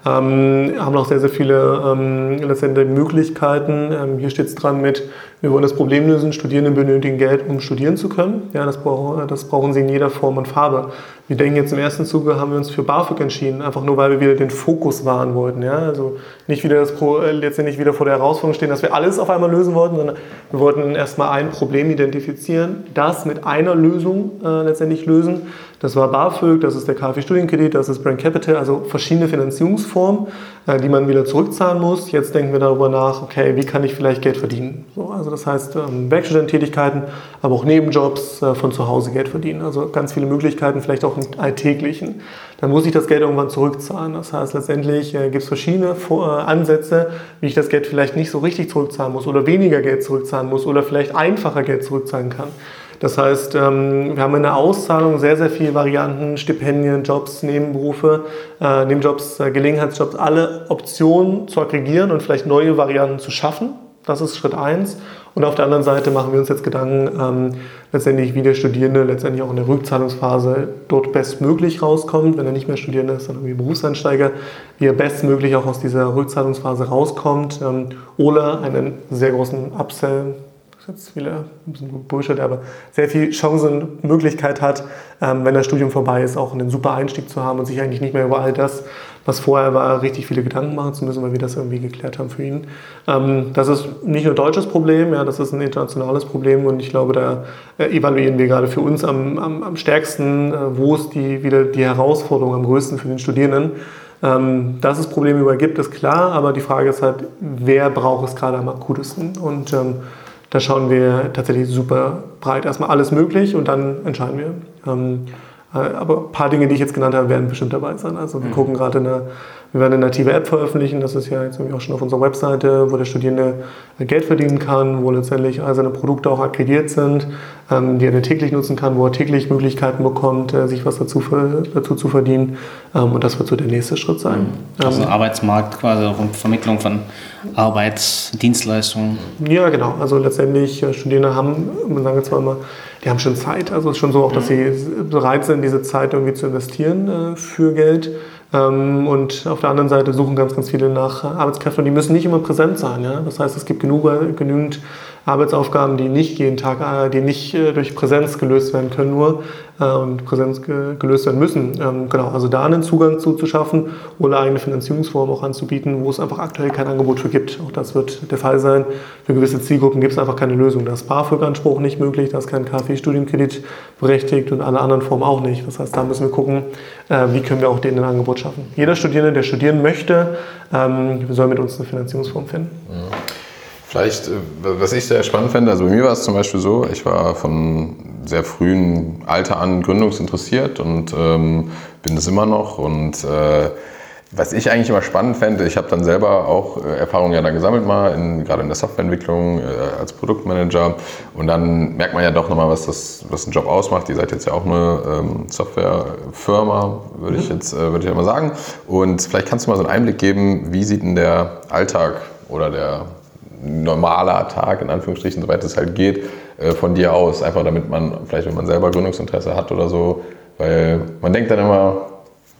Ähm, haben noch sehr, sehr viele ähm, letztendlich Möglichkeiten. Ähm, hier steht es dran mit, wir wollen das Problem lösen, Studierende benötigen Geld, um studieren zu können. Ja, das, brauchen, das brauchen sie in jeder Form und Farbe. Wir denken jetzt im ersten Zuge, haben wir uns für BAföG entschieden, einfach nur, weil wir wieder den Fokus wahren wollten. Ja? Also nicht wieder das Pro, äh, letztendlich wieder vor der Herausforderung stehen, dass wir alles auf einmal lösen wollten, sondern wir wollten erstmal ein Problem identifizieren, das mit einer Lösung äh, letztendlich lösen das war BAföG, das ist der KfW-Studienkredit, das ist Brand Capital, also verschiedene Finanzierungsformen, äh, die man wieder zurückzahlen muss. Jetzt denken wir darüber nach, okay, wie kann ich vielleicht Geld verdienen? So, also das heißt ähm, Werkstudententätigkeiten, aber auch Nebenjobs äh, von zu Hause Geld verdienen. Also ganz viele Möglichkeiten, vielleicht auch im Alltäglichen. Dann muss ich das Geld irgendwann zurückzahlen. Das heißt, letztendlich äh, gibt es verschiedene Ansätze, wie ich das Geld vielleicht nicht so richtig zurückzahlen muss oder weniger Geld zurückzahlen muss oder vielleicht einfacher Geld zurückzahlen kann. Das heißt, ähm, wir haben in der Auszahlung sehr, sehr viele Varianten, Stipendien, Jobs, Nebenberufe, äh, Nebenjobs, äh, Gelegenheitsjobs, alle Optionen zu aggregieren und vielleicht neue Varianten zu schaffen. Das ist Schritt eins. Und auf der anderen Seite machen wir uns jetzt Gedanken, ähm, letztendlich wie der Studierende letztendlich auch in der Rückzahlungsphase dort bestmöglich rauskommt, wenn er nicht mehr Studierende ist, sondern wie Berufseinsteiger, wie er bestmöglich auch aus dieser Rückzahlungsphase rauskommt ähm, oder einen sehr großen Upsell jetzt viele, ein bisschen Bullshit, aber sehr viel Chancen und Möglichkeit hat, ähm, wenn das Studium vorbei ist, auch einen super Einstieg zu haben und sich eigentlich nicht mehr über all das, was vorher war, richtig viele Gedanken machen zu müssen, weil wir das irgendwie geklärt haben für ihn. Ähm, das ist nicht nur ein deutsches Problem, ja, das ist ein internationales Problem und ich glaube, da äh, evaluieren wir gerade für uns am, am, am stärksten, äh, wo ist die, wieder die Herausforderung am größten für den Studierenden. Ähm, dass es Probleme über gibt, ist klar, aber die Frage ist halt, wer braucht es gerade am akutesten? Und ähm, da schauen wir tatsächlich super breit. Erstmal alles möglich und dann entscheiden wir. Ähm, äh, aber ein paar Dinge, die ich jetzt genannt habe, werden bestimmt dabei sein. Also wir mhm. gucken gerade eine wir werden eine native App veröffentlichen, das ist ja jetzt auch schon auf unserer Webseite, wo der Studierende Geld verdienen kann, wo letztendlich all seine Produkte auch akkreditiert sind, ähm, die er täglich nutzen kann, wo er täglich Möglichkeiten bekommt, äh, sich was dazu, dazu zu verdienen. Ähm, und das wird so der nächste Schritt sein. Mhm. Also ähm, Arbeitsmarkt quasi, auch Vermittlung von Arbeitsdienstleistungen. Ja, genau. Also letztendlich äh, Studierende haben, man sagt jetzt zwar immer, die haben schon Zeit. Also es ist schon so auch, dass mhm. sie bereit sind, diese Zeit irgendwie zu investieren äh, für Geld. Ähm, und auf der anderen Seite suchen ganz, ganz viele nach Arbeitskräften und die müssen nicht immer präsent sein. Ja? Das heißt, es gibt genug, genügend Arbeitsaufgaben, die nicht jeden Tag, äh, die nicht äh, durch Präsenz gelöst werden können nur äh, und Präsenz gelöst werden müssen. Ähm, genau, also da einen Zugang zu, zu schaffen oder eigene Finanzierungsformen auch anzubieten, wo es einfach aktuell kein Angebot für gibt. Auch das wird der Fall sein. Für gewisse Zielgruppen gibt es einfach keine Lösung. Da ist BAföG-Anspruch nicht möglich, da ist kein KfW-Studienkredit berechtigt und alle anderen Formen auch nicht. Das heißt, da müssen wir gucken, wie können wir auch denen ein Angebot schaffen. Jeder Studierende, der studieren möchte, ähm, soll mit uns eine Finanzierungsform finden. Ja. Vielleicht, äh, was ich sehr spannend fände, also bei mir war es zum Beispiel so, ich war von sehr frühen Alter an gründungsinteressiert und ähm, bin es immer noch. Und äh, was ich eigentlich immer spannend fände, ich habe dann selber auch äh, Erfahrungen ja dann gesammelt mal, in, gerade in der Softwareentwicklung äh, als Produktmanager. Und dann merkt man ja doch nochmal, was, das, was ein Job ausmacht. Ihr seid jetzt ja auch eine ähm, Softwarefirma, würde ich mhm. jetzt äh, würde ich ja mal sagen. Und vielleicht kannst du mal so einen Einblick geben, wie sieht denn der Alltag oder der normaler Tag, in Anführungsstrichen, soweit es halt geht, äh, von dir aus. Einfach damit man, vielleicht wenn man selber Gründungsinteresse hat oder so, weil man denkt dann immer,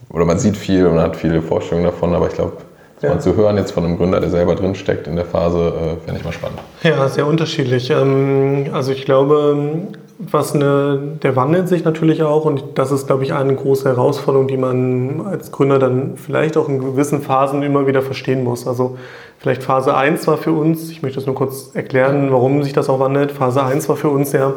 oder man sieht viel und hat viele Vorstellungen davon, aber ich glaube, ja. mal zu hören jetzt von einem Gründer, der selber drinsteckt in der Phase, äh, fände ich mal spannend. Ja, sehr unterschiedlich. Ähm, also ich glaube, was eine, der wandelt sich natürlich auch und das ist, glaube ich, eine große Herausforderung, die man als Gründer dann vielleicht auch in gewissen Phasen immer wieder verstehen muss. Also vielleicht Phase 1 war für uns, ich möchte das nur kurz erklären, warum sich das auch wandelt. Phase 1 war für uns ja,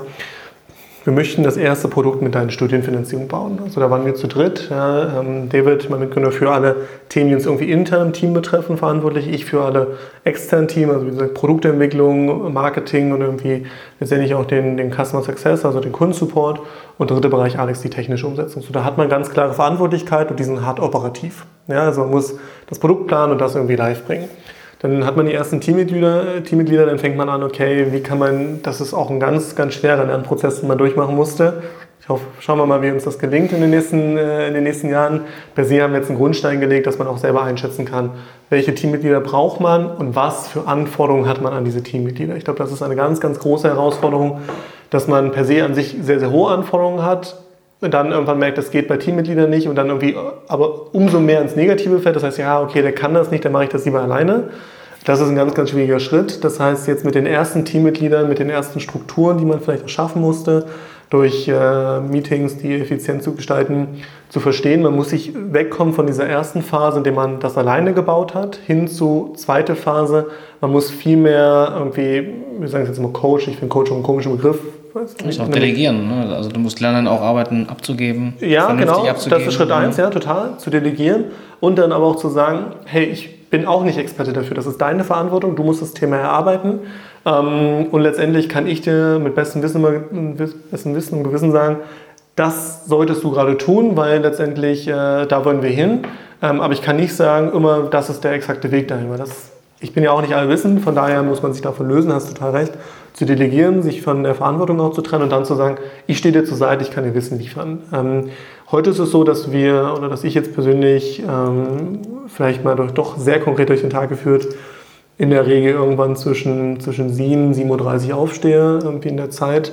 wir möchten das erste Produkt mit deinen Studienfinanzierung bauen. Also da waren wir zu dritt. Ja, ähm, David, mein Mitgründer, für alle Themen, die uns irgendwie intern im Team betreffen, verantwortlich. Ich für alle externen Teams, also wie gesagt, Produktentwicklung, Marketing und irgendwie letztendlich auch den, den Customer Success, also den Kundensupport. Und der dritte Bereich, Alex, die technische Umsetzung. So, da hat man ganz klare Verantwortlichkeit und die sind hart operativ. Ja, also man muss das Produkt planen und das irgendwie live bringen. Dann hat man die ersten Teammitglieder, Teammitglieder, dann fängt man an, okay, wie kann man, das ist auch ein ganz, ganz schwerer Lernprozess, den man durchmachen musste. Ich hoffe, schauen wir mal, wie uns das gelingt in den nächsten, äh, in den nächsten Jahren. Per se haben wir jetzt einen Grundstein gelegt, dass man auch selber einschätzen kann, welche Teammitglieder braucht man und was für Anforderungen hat man an diese Teammitglieder. Ich glaube, das ist eine ganz, ganz große Herausforderung, dass man per se an sich sehr, sehr hohe Anforderungen hat, und dann irgendwann merkt, das geht bei Teammitgliedern nicht und dann irgendwie aber umso mehr ins Negative fällt. Das heißt, ja, okay, der kann das nicht, dann mache ich das lieber alleine. Das ist ein ganz, ganz schwieriger Schritt. Das heißt, jetzt mit den ersten Teammitgliedern, mit den ersten Strukturen, die man vielleicht auch schaffen musste, durch äh, Meetings, die effizient zu gestalten, zu verstehen. Man muss sich wegkommen von dieser ersten Phase, in der man das alleine gebaut hat, hin zu zweite Phase. Man muss viel mehr irgendwie, wir sagen es jetzt immer Coach, ich finde Coach auch ein komischer Begriff, Du musst auch delegieren, ne? also du musst lernen, auch Arbeiten abzugeben. Ja, genau, abzugeben. das ist Schritt eins, ja, total, zu delegieren und dann aber auch zu sagen, hey, ich bin auch nicht Experte dafür, das ist deine Verantwortung, du musst das Thema erarbeiten ähm, und letztendlich kann ich dir mit bestem Wissen, bestem Wissen und Gewissen sagen, das solltest du gerade tun, weil letztendlich äh, da wollen wir hin. Ähm, aber ich kann nicht sagen, immer, das ist der exakte Weg dahin, weil das, ich bin ja auch nicht allwissend, von daher muss man sich davon lösen, hast total recht zu delegieren, sich von der Verantwortung auch zu trennen und dann zu sagen, ich stehe dir zur Seite, ich kann dir Wissen liefern. Ähm, heute ist es so, dass wir oder dass ich jetzt persönlich ähm, vielleicht mal durch, doch sehr konkret durch den Tag geführt, in der Regel irgendwann zwischen, zwischen 7 7.30 Uhr aufstehe, irgendwie in der Zeit.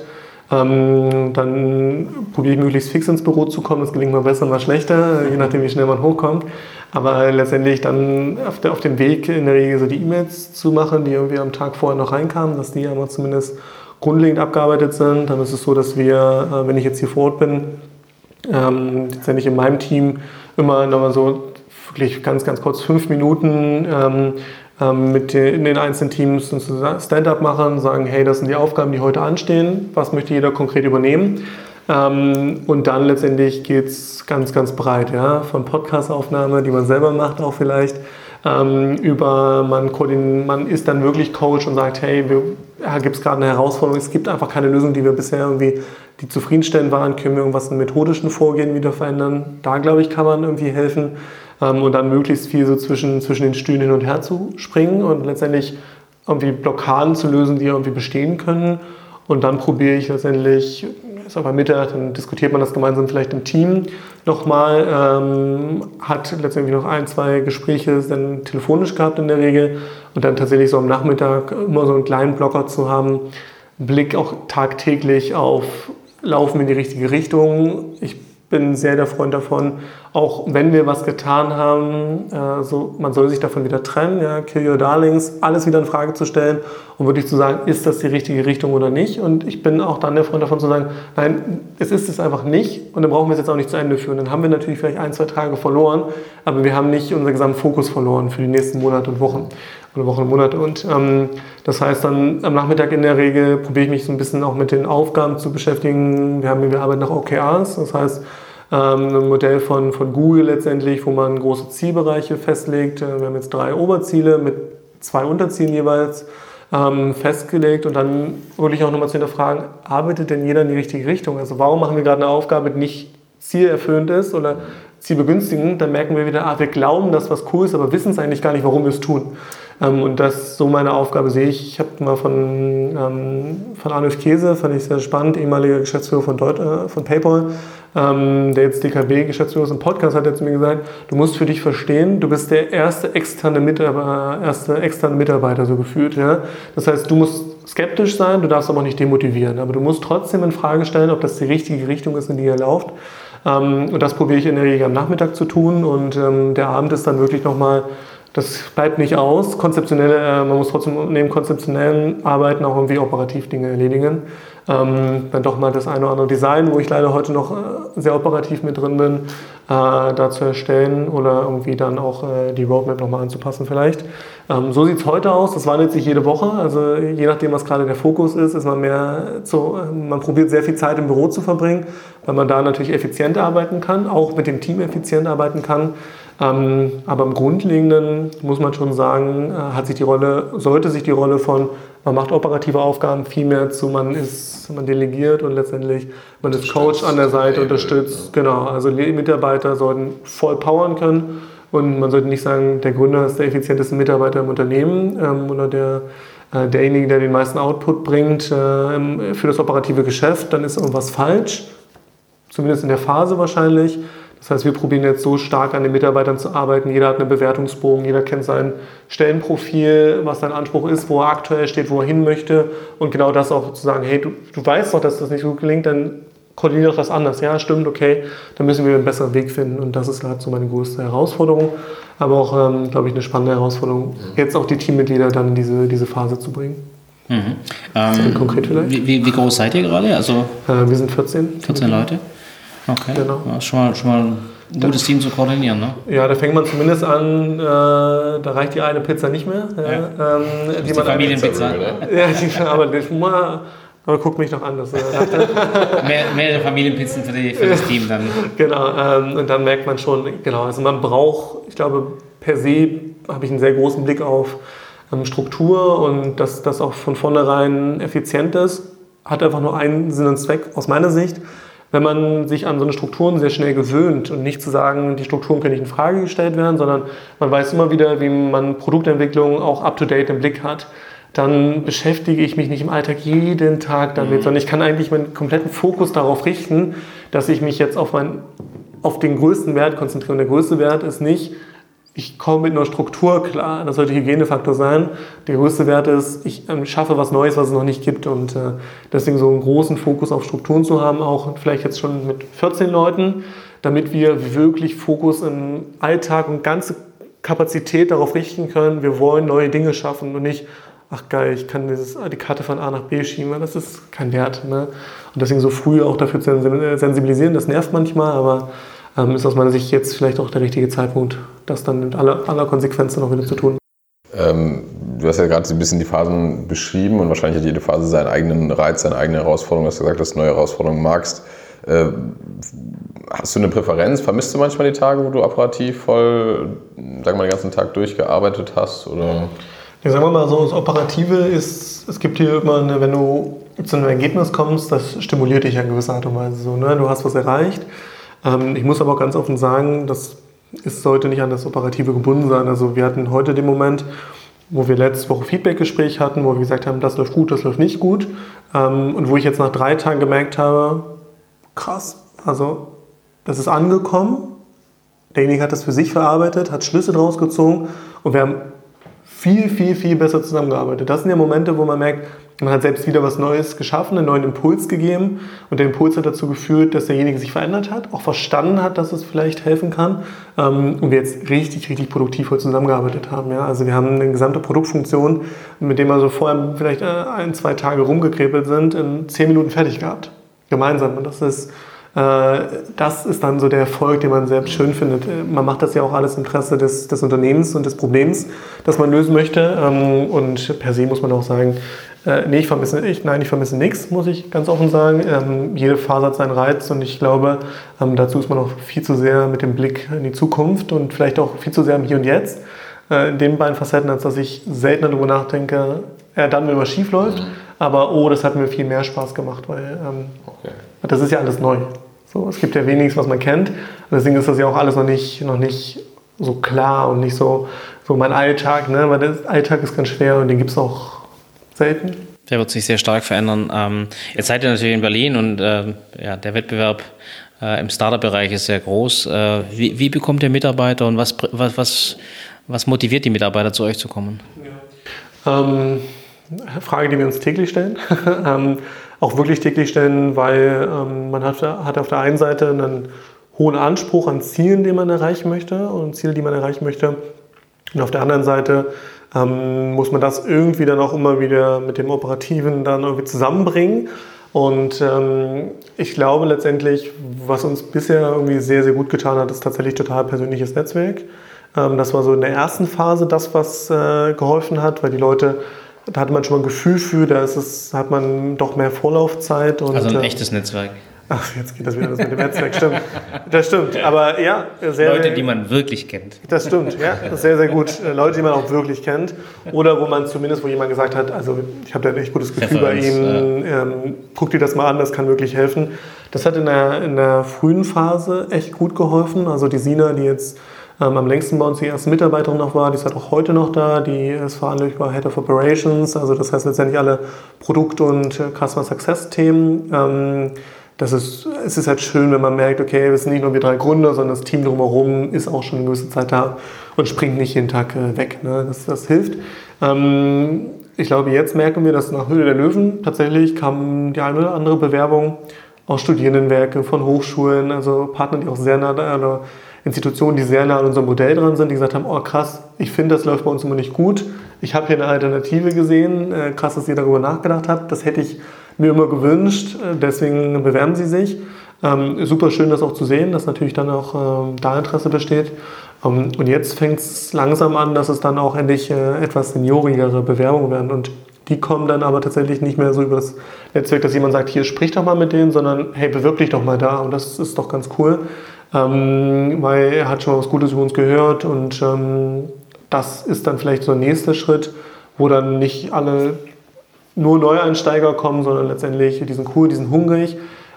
Ähm, dann probiere ich möglichst fix ins Büro zu kommen. Das gelingt mal besser, mal schlechter, je nachdem, wie schnell man hochkommt. Aber letztendlich dann auf, der, auf dem Weg in der Regel so die E-Mails zu machen, die irgendwie am Tag vorher noch reinkamen, dass die aber zumindest grundlegend abgearbeitet sind. Dann ist es so, dass wir, äh, wenn ich jetzt hier vor Ort bin, ähm, letztendlich in meinem Team immer nochmal so wirklich ganz, ganz kurz fünf Minuten ähm, ähm, mit den, in den einzelnen Teams ein Stand-up machen, sagen, hey, das sind die Aufgaben, die heute anstehen, was möchte jeder konkret übernehmen. Ähm, und dann letztendlich geht es ganz, ganz breit, ja, von Podcast-Aufnahme, die man selber macht auch vielleicht, ähm, über man, man ist dann wirklich Coach und sagt, hey, ja, gibt es gerade eine Herausforderung, es gibt einfach keine Lösung, die wir bisher irgendwie, die zufriedenstellend waren, können wir irgendwas im methodischen Vorgehen wieder verändern. Da, glaube ich, kann man irgendwie helfen ähm, und dann möglichst viel so zwischen, zwischen den Stühlen hin und her zu springen und letztendlich irgendwie Blockaden zu lösen, die irgendwie bestehen können. Und dann probiere ich letztendlich, ist aber Mittag, dann diskutiert man das gemeinsam vielleicht im Team nochmal, ähm, hat letztendlich noch ein, zwei Gespräche dann telefonisch gehabt in der Regel und dann tatsächlich so am Nachmittag immer so einen kleinen Blocker zu haben, Blick auch tagtäglich auf, laufen in die richtige Richtung. Ich bin sehr der Freund davon, auch wenn wir was getan haben, äh, so, man soll sich davon wieder trennen, ja, kill your darlings, alles wieder in Frage zu stellen und wirklich zu sagen, ist das die richtige Richtung oder nicht? Und ich bin auch dann der Freund davon zu sagen, nein, es ist es einfach nicht und dann brauchen wir es jetzt auch nicht zu Ende führen. Dann haben wir natürlich vielleicht ein, zwei Tage verloren, aber wir haben nicht unseren gesamten Fokus verloren für die nächsten Monate und Wochen oder Wochen und Monate. Und ähm, das heißt dann am Nachmittag in der Regel probiere ich mich so ein bisschen auch mit den Aufgaben zu beschäftigen. Wir haben wir arbeiten nach OKRs, das heißt ein Modell von, von Google letztendlich, wo man große Zielbereiche festlegt. Äh, wir haben jetzt drei Oberziele mit zwei Unterzielen jeweils ähm, festgelegt und dann wirklich auch nochmal zu hinterfragen, arbeitet denn jeder in die richtige Richtung? Also warum machen wir gerade eine Aufgabe, die nicht zielerfüllend ist oder zielbegünstigend? Dann merken wir wieder, ah, wir glauben, dass was cool ist, aber wissen es eigentlich gar nicht, warum wir es tun. Ähm, und das so meine Aufgabe sehe ich. Ich habe mal von, ähm, von Arnulf Käse, fand ich sehr spannend, ehemaliger Geschäftsführer von, Deut äh, von PayPal, ähm, der jetzt DKB-Geschäftsführer ist im Podcast, hat er zu mir gesagt, du musst für dich verstehen, du bist der erste externe Mitarbeiter, erste externe Mitarbeiter so gefühlt. Ja? Das heißt, du musst skeptisch sein, du darfst aber nicht demotivieren, aber du musst trotzdem in Frage stellen, ob das die richtige Richtung ist, in die ihr lauft. Ähm, und das probiere ich in der Regel am Nachmittag zu tun und ähm, der Abend ist dann wirklich nochmal das bleibt nicht aus. Konzeptionelle, äh, man muss trotzdem neben konzeptionellen Arbeiten auch irgendwie operativ Dinge erledigen. Ähm, dann doch mal das eine oder andere Design, wo ich leider heute noch äh, sehr operativ mit drin bin, äh, da zu erstellen oder irgendwie dann auch äh, die Roadmap nochmal anzupassen vielleicht. Ähm, so sieht es heute aus. Das wandelt sich jede Woche. Also je nachdem, was gerade der Fokus ist, ist man mehr zu, man probiert sehr viel Zeit im Büro zu verbringen, weil man da natürlich effizient arbeiten kann, auch mit dem Team effizient arbeiten kann. Ähm, aber im Grundlegenden muss man schon sagen, äh, hat sich die Rolle, sollte sich die Rolle von man macht operative Aufgaben viel mehr zu, man ist, man delegiert und letztendlich man ist Coach an der Seite, unterstützt. Genau, also Mitarbeiter sollten voll powern können und man sollte nicht sagen, der Gründer ist der effizienteste Mitarbeiter im Unternehmen ähm, oder der äh, derjenige, der den meisten Output bringt äh, für das operative Geschäft, dann ist irgendwas falsch. Zumindest in der Phase wahrscheinlich. Das heißt, wir probieren jetzt so stark an den Mitarbeitern zu arbeiten. Jeder hat einen Bewertungsbogen, jeder kennt sein Stellenprofil, was sein Anspruch ist, wo er aktuell steht, wo er hin möchte. Und genau das auch zu sagen, hey, du, du weißt doch, dass das nicht so gut gelingt, dann koordiniere doch das anders. Ja, stimmt, okay, dann müssen wir einen besseren Weg finden. Und das ist halt so meine größte Herausforderung. Aber auch, ähm, glaube ich, eine spannende Herausforderung, jetzt auch die Teammitglieder dann in diese, diese Phase zu bringen. Mhm. Ähm, konkret vielleicht? Wie, wie, groß seid ihr gerade? Also, äh, wir sind 14. 14 Leute? Okay. Genau. Ja, schon, mal, schon mal ein gutes Team zu koordinieren, ne? Ja, da fängt man zumindest an, äh, da reicht die eine Pizza nicht mehr. Ja. Ja. Ähm, die, die Familienpizza. Ja, die, aber ich mal, aber guck mich doch an. Das, äh, mehr, mehrere Familienpizzen für, die, für das Team dann. Genau, ähm, und dann merkt man schon, genau, also man braucht, ich glaube, per se habe ich einen sehr großen Blick auf ähm, Struktur und dass das auch von vornherein effizient ist. Hat einfach nur einen Sinn und Zweck aus meiner Sicht wenn man sich an so eine Strukturen sehr schnell gewöhnt und nicht zu sagen, die Strukturen können nicht in Frage gestellt werden, sondern man weiß immer wieder, wie man Produktentwicklung auch up-to-date im Blick hat, dann beschäftige ich mich nicht im Alltag jeden Tag damit, mhm. sondern ich kann eigentlich meinen kompletten Fokus darauf richten, dass ich mich jetzt auf, mein, auf den größten Wert konzentriere. Und der größte Wert ist nicht, ich komme mit einer Struktur klar, das sollte Hygienefaktor sein. Der größte Wert ist, ich ähm, schaffe was Neues, was es noch nicht gibt. Und äh, deswegen so einen großen Fokus auf Strukturen zu haben, auch vielleicht jetzt schon mit 14 Leuten, damit wir wirklich Fokus im Alltag und ganze Kapazität darauf richten können, wir wollen neue Dinge schaffen und nicht, ach geil, ich kann dieses, die Karte von A nach B schieben, das ist kein Wert. Ne? Und deswegen so früh auch dafür zu sensibilisieren, das nervt manchmal, aber ähm, ist aus meiner Sicht jetzt vielleicht auch der richtige Zeitpunkt, das dann mit aller, aller Konsequenz dann auch wieder zu tun. Ähm, du hast ja gerade so ein bisschen die Phasen beschrieben und wahrscheinlich hat jede Phase seinen eigenen Reiz, seine eigene Herausforderung. Du hast gesagt, dass du neue Herausforderungen magst. Äh, hast du eine Präferenz? Vermisst du manchmal die Tage, wo du operativ voll, wir mal, den ganzen Tag durchgearbeitet hast? Oder? Ja, sagen wir mal so, das Operative ist, es gibt hier immer, eine, wenn du zu einem Ergebnis kommst, das stimuliert dich in gewisser Art und Weise so. Ne? Du hast was erreicht ähm, ich muss aber auch ganz offen sagen, das ist, sollte nicht an das Operative gebunden sein. Also wir hatten heute den Moment, wo wir letzte Woche Feedbackgespräch hatten, wo wir gesagt haben, das läuft gut, das läuft nicht gut. Ähm, und wo ich jetzt nach drei Tagen gemerkt habe, krass, also das ist angekommen, derjenige hat das für sich verarbeitet, hat Schlüsse draus gezogen und wir haben viel, viel, viel besser zusammengearbeitet. Das sind ja Momente, wo man merkt, man hat selbst wieder was Neues geschaffen, einen neuen Impuls gegeben und der Impuls hat dazu geführt, dass derjenige sich verändert hat, auch verstanden hat, dass es vielleicht helfen kann ähm, und wir jetzt richtig, richtig produktiv heute zusammengearbeitet haben. Ja? Also wir haben eine gesamte Produktfunktion, mit der wir so vorher vielleicht äh, ein, zwei Tage rumgekrepelt sind, in zehn Minuten fertig gehabt. Gemeinsam. Und das ist das ist dann so der Erfolg, den man selbst schön findet. Man macht das ja auch alles im Interesse des, des Unternehmens und des Problems, das man lösen möchte. Ähm, und per se muss man auch sagen, äh, nee, ich vermisse, ich, nein, ich vermisse nichts, muss ich ganz offen sagen. Ähm, jede Phase hat seinen Reiz und ich glaube, ähm, dazu ist man auch viel zu sehr mit dem Blick in die Zukunft und vielleicht auch viel zu sehr im Hier und Jetzt. Äh, in den beiden Facetten, als dass ich seltener darüber nachdenke, ja, dann, wenn was schief läuft, mhm. aber oh, das hat mir viel mehr Spaß gemacht, weil ähm, okay. das ist ja alles neu. So, es gibt ja weniges, was man kennt. Deswegen ist das ja auch alles noch nicht, noch nicht so klar und nicht so, so mein Alltag, ne? weil der Alltag ist ganz schwer und den gibt es auch selten. Der wird sich sehr stark verändern. Ähm, jetzt seid ihr natürlich in Berlin und äh, ja, der Wettbewerb äh, im Startup-Bereich ist sehr groß. Äh, wie, wie, bekommt ihr Mitarbeiter und was, was, was, was motiviert die Mitarbeiter, zu euch zu kommen? Ja. Ähm, Frage, die wir uns täglich stellen. ähm, auch wirklich täglich stellen, weil ähm, man hat, hat auf der einen Seite einen hohen Anspruch an Zielen, die man erreichen möchte und Ziele, die man erreichen möchte. Und auf der anderen Seite ähm, muss man das irgendwie dann auch immer wieder mit dem Operativen dann irgendwie zusammenbringen. Und ähm, ich glaube letztendlich, was uns bisher irgendwie sehr, sehr gut getan hat, ist tatsächlich total persönliches Netzwerk. Ähm, das war so in der ersten Phase das, was äh, geholfen hat, weil die Leute da hat man schon mal ein Gefühl für, da ist es, hat man doch mehr Vorlaufzeit. Und, also ein äh, echtes Netzwerk. Ach, jetzt geht das wieder das mit dem Netzwerk, stimmt. Das stimmt, aber ja, sehr, Leute, die man wirklich kennt. Das stimmt, ja, das ist sehr, sehr gut. Äh, Leute, die man auch wirklich kennt. Oder wo man zumindest, wo jemand gesagt hat, also ich habe da ein echt gutes Gefühl bei Ihnen, ähm, guck dir das mal an, das kann wirklich helfen. Das hat in der, in der frühen Phase echt gut geholfen. Also die Sina, die jetzt ähm, am längsten bei uns die erste Mitarbeiterin noch war. Die ist halt auch heute noch da. Die ist verantwortlich bei Head of Operations. Also das heißt letztendlich alle Produkt- und äh, Customer Success-Themen. Ähm, das ist, es ist halt schön, wenn man merkt, okay, wir sind nicht nur wir drei Gründer, sondern das Team drumherum ist auch schon eine gewisse Zeit da und springt nicht jeden Tag äh, weg. Ne? Das, das hilft. Ähm, ich glaube, jetzt merken wir, dass nach Höhle der Löwen tatsächlich kam die eine oder andere Bewerbung aus Studierendenwerken, von Hochschulen, also Partner, die auch sehr nah, also Institutionen, die sehr nah an unserem Modell dran sind, die gesagt haben, oh krass, ich finde, das läuft bei uns immer nicht gut. Ich habe hier eine Alternative gesehen. Äh, krass, dass ihr darüber nachgedacht habt. Das hätte ich mir immer gewünscht. Äh, deswegen bewerben sie sich. Ähm, super schön, das auch zu sehen, dass natürlich dann auch ähm, da Interesse besteht. Ähm, und jetzt fängt es langsam an, dass es dann auch endlich äh, etwas seniorigere Bewerbungen werden. Und die kommen dann aber tatsächlich nicht mehr so über das Netzwerk, dass jemand sagt, hier sprich doch mal mit denen, sondern hey, bewirb dich doch mal da. Und das ist doch ganz cool ähm, weil er hat schon was Gutes über uns gehört und ähm, das ist dann vielleicht so ein nächster Schritt, wo dann nicht alle nur Neueinsteiger kommen, sondern letztendlich, die sind cool, die sind hungrig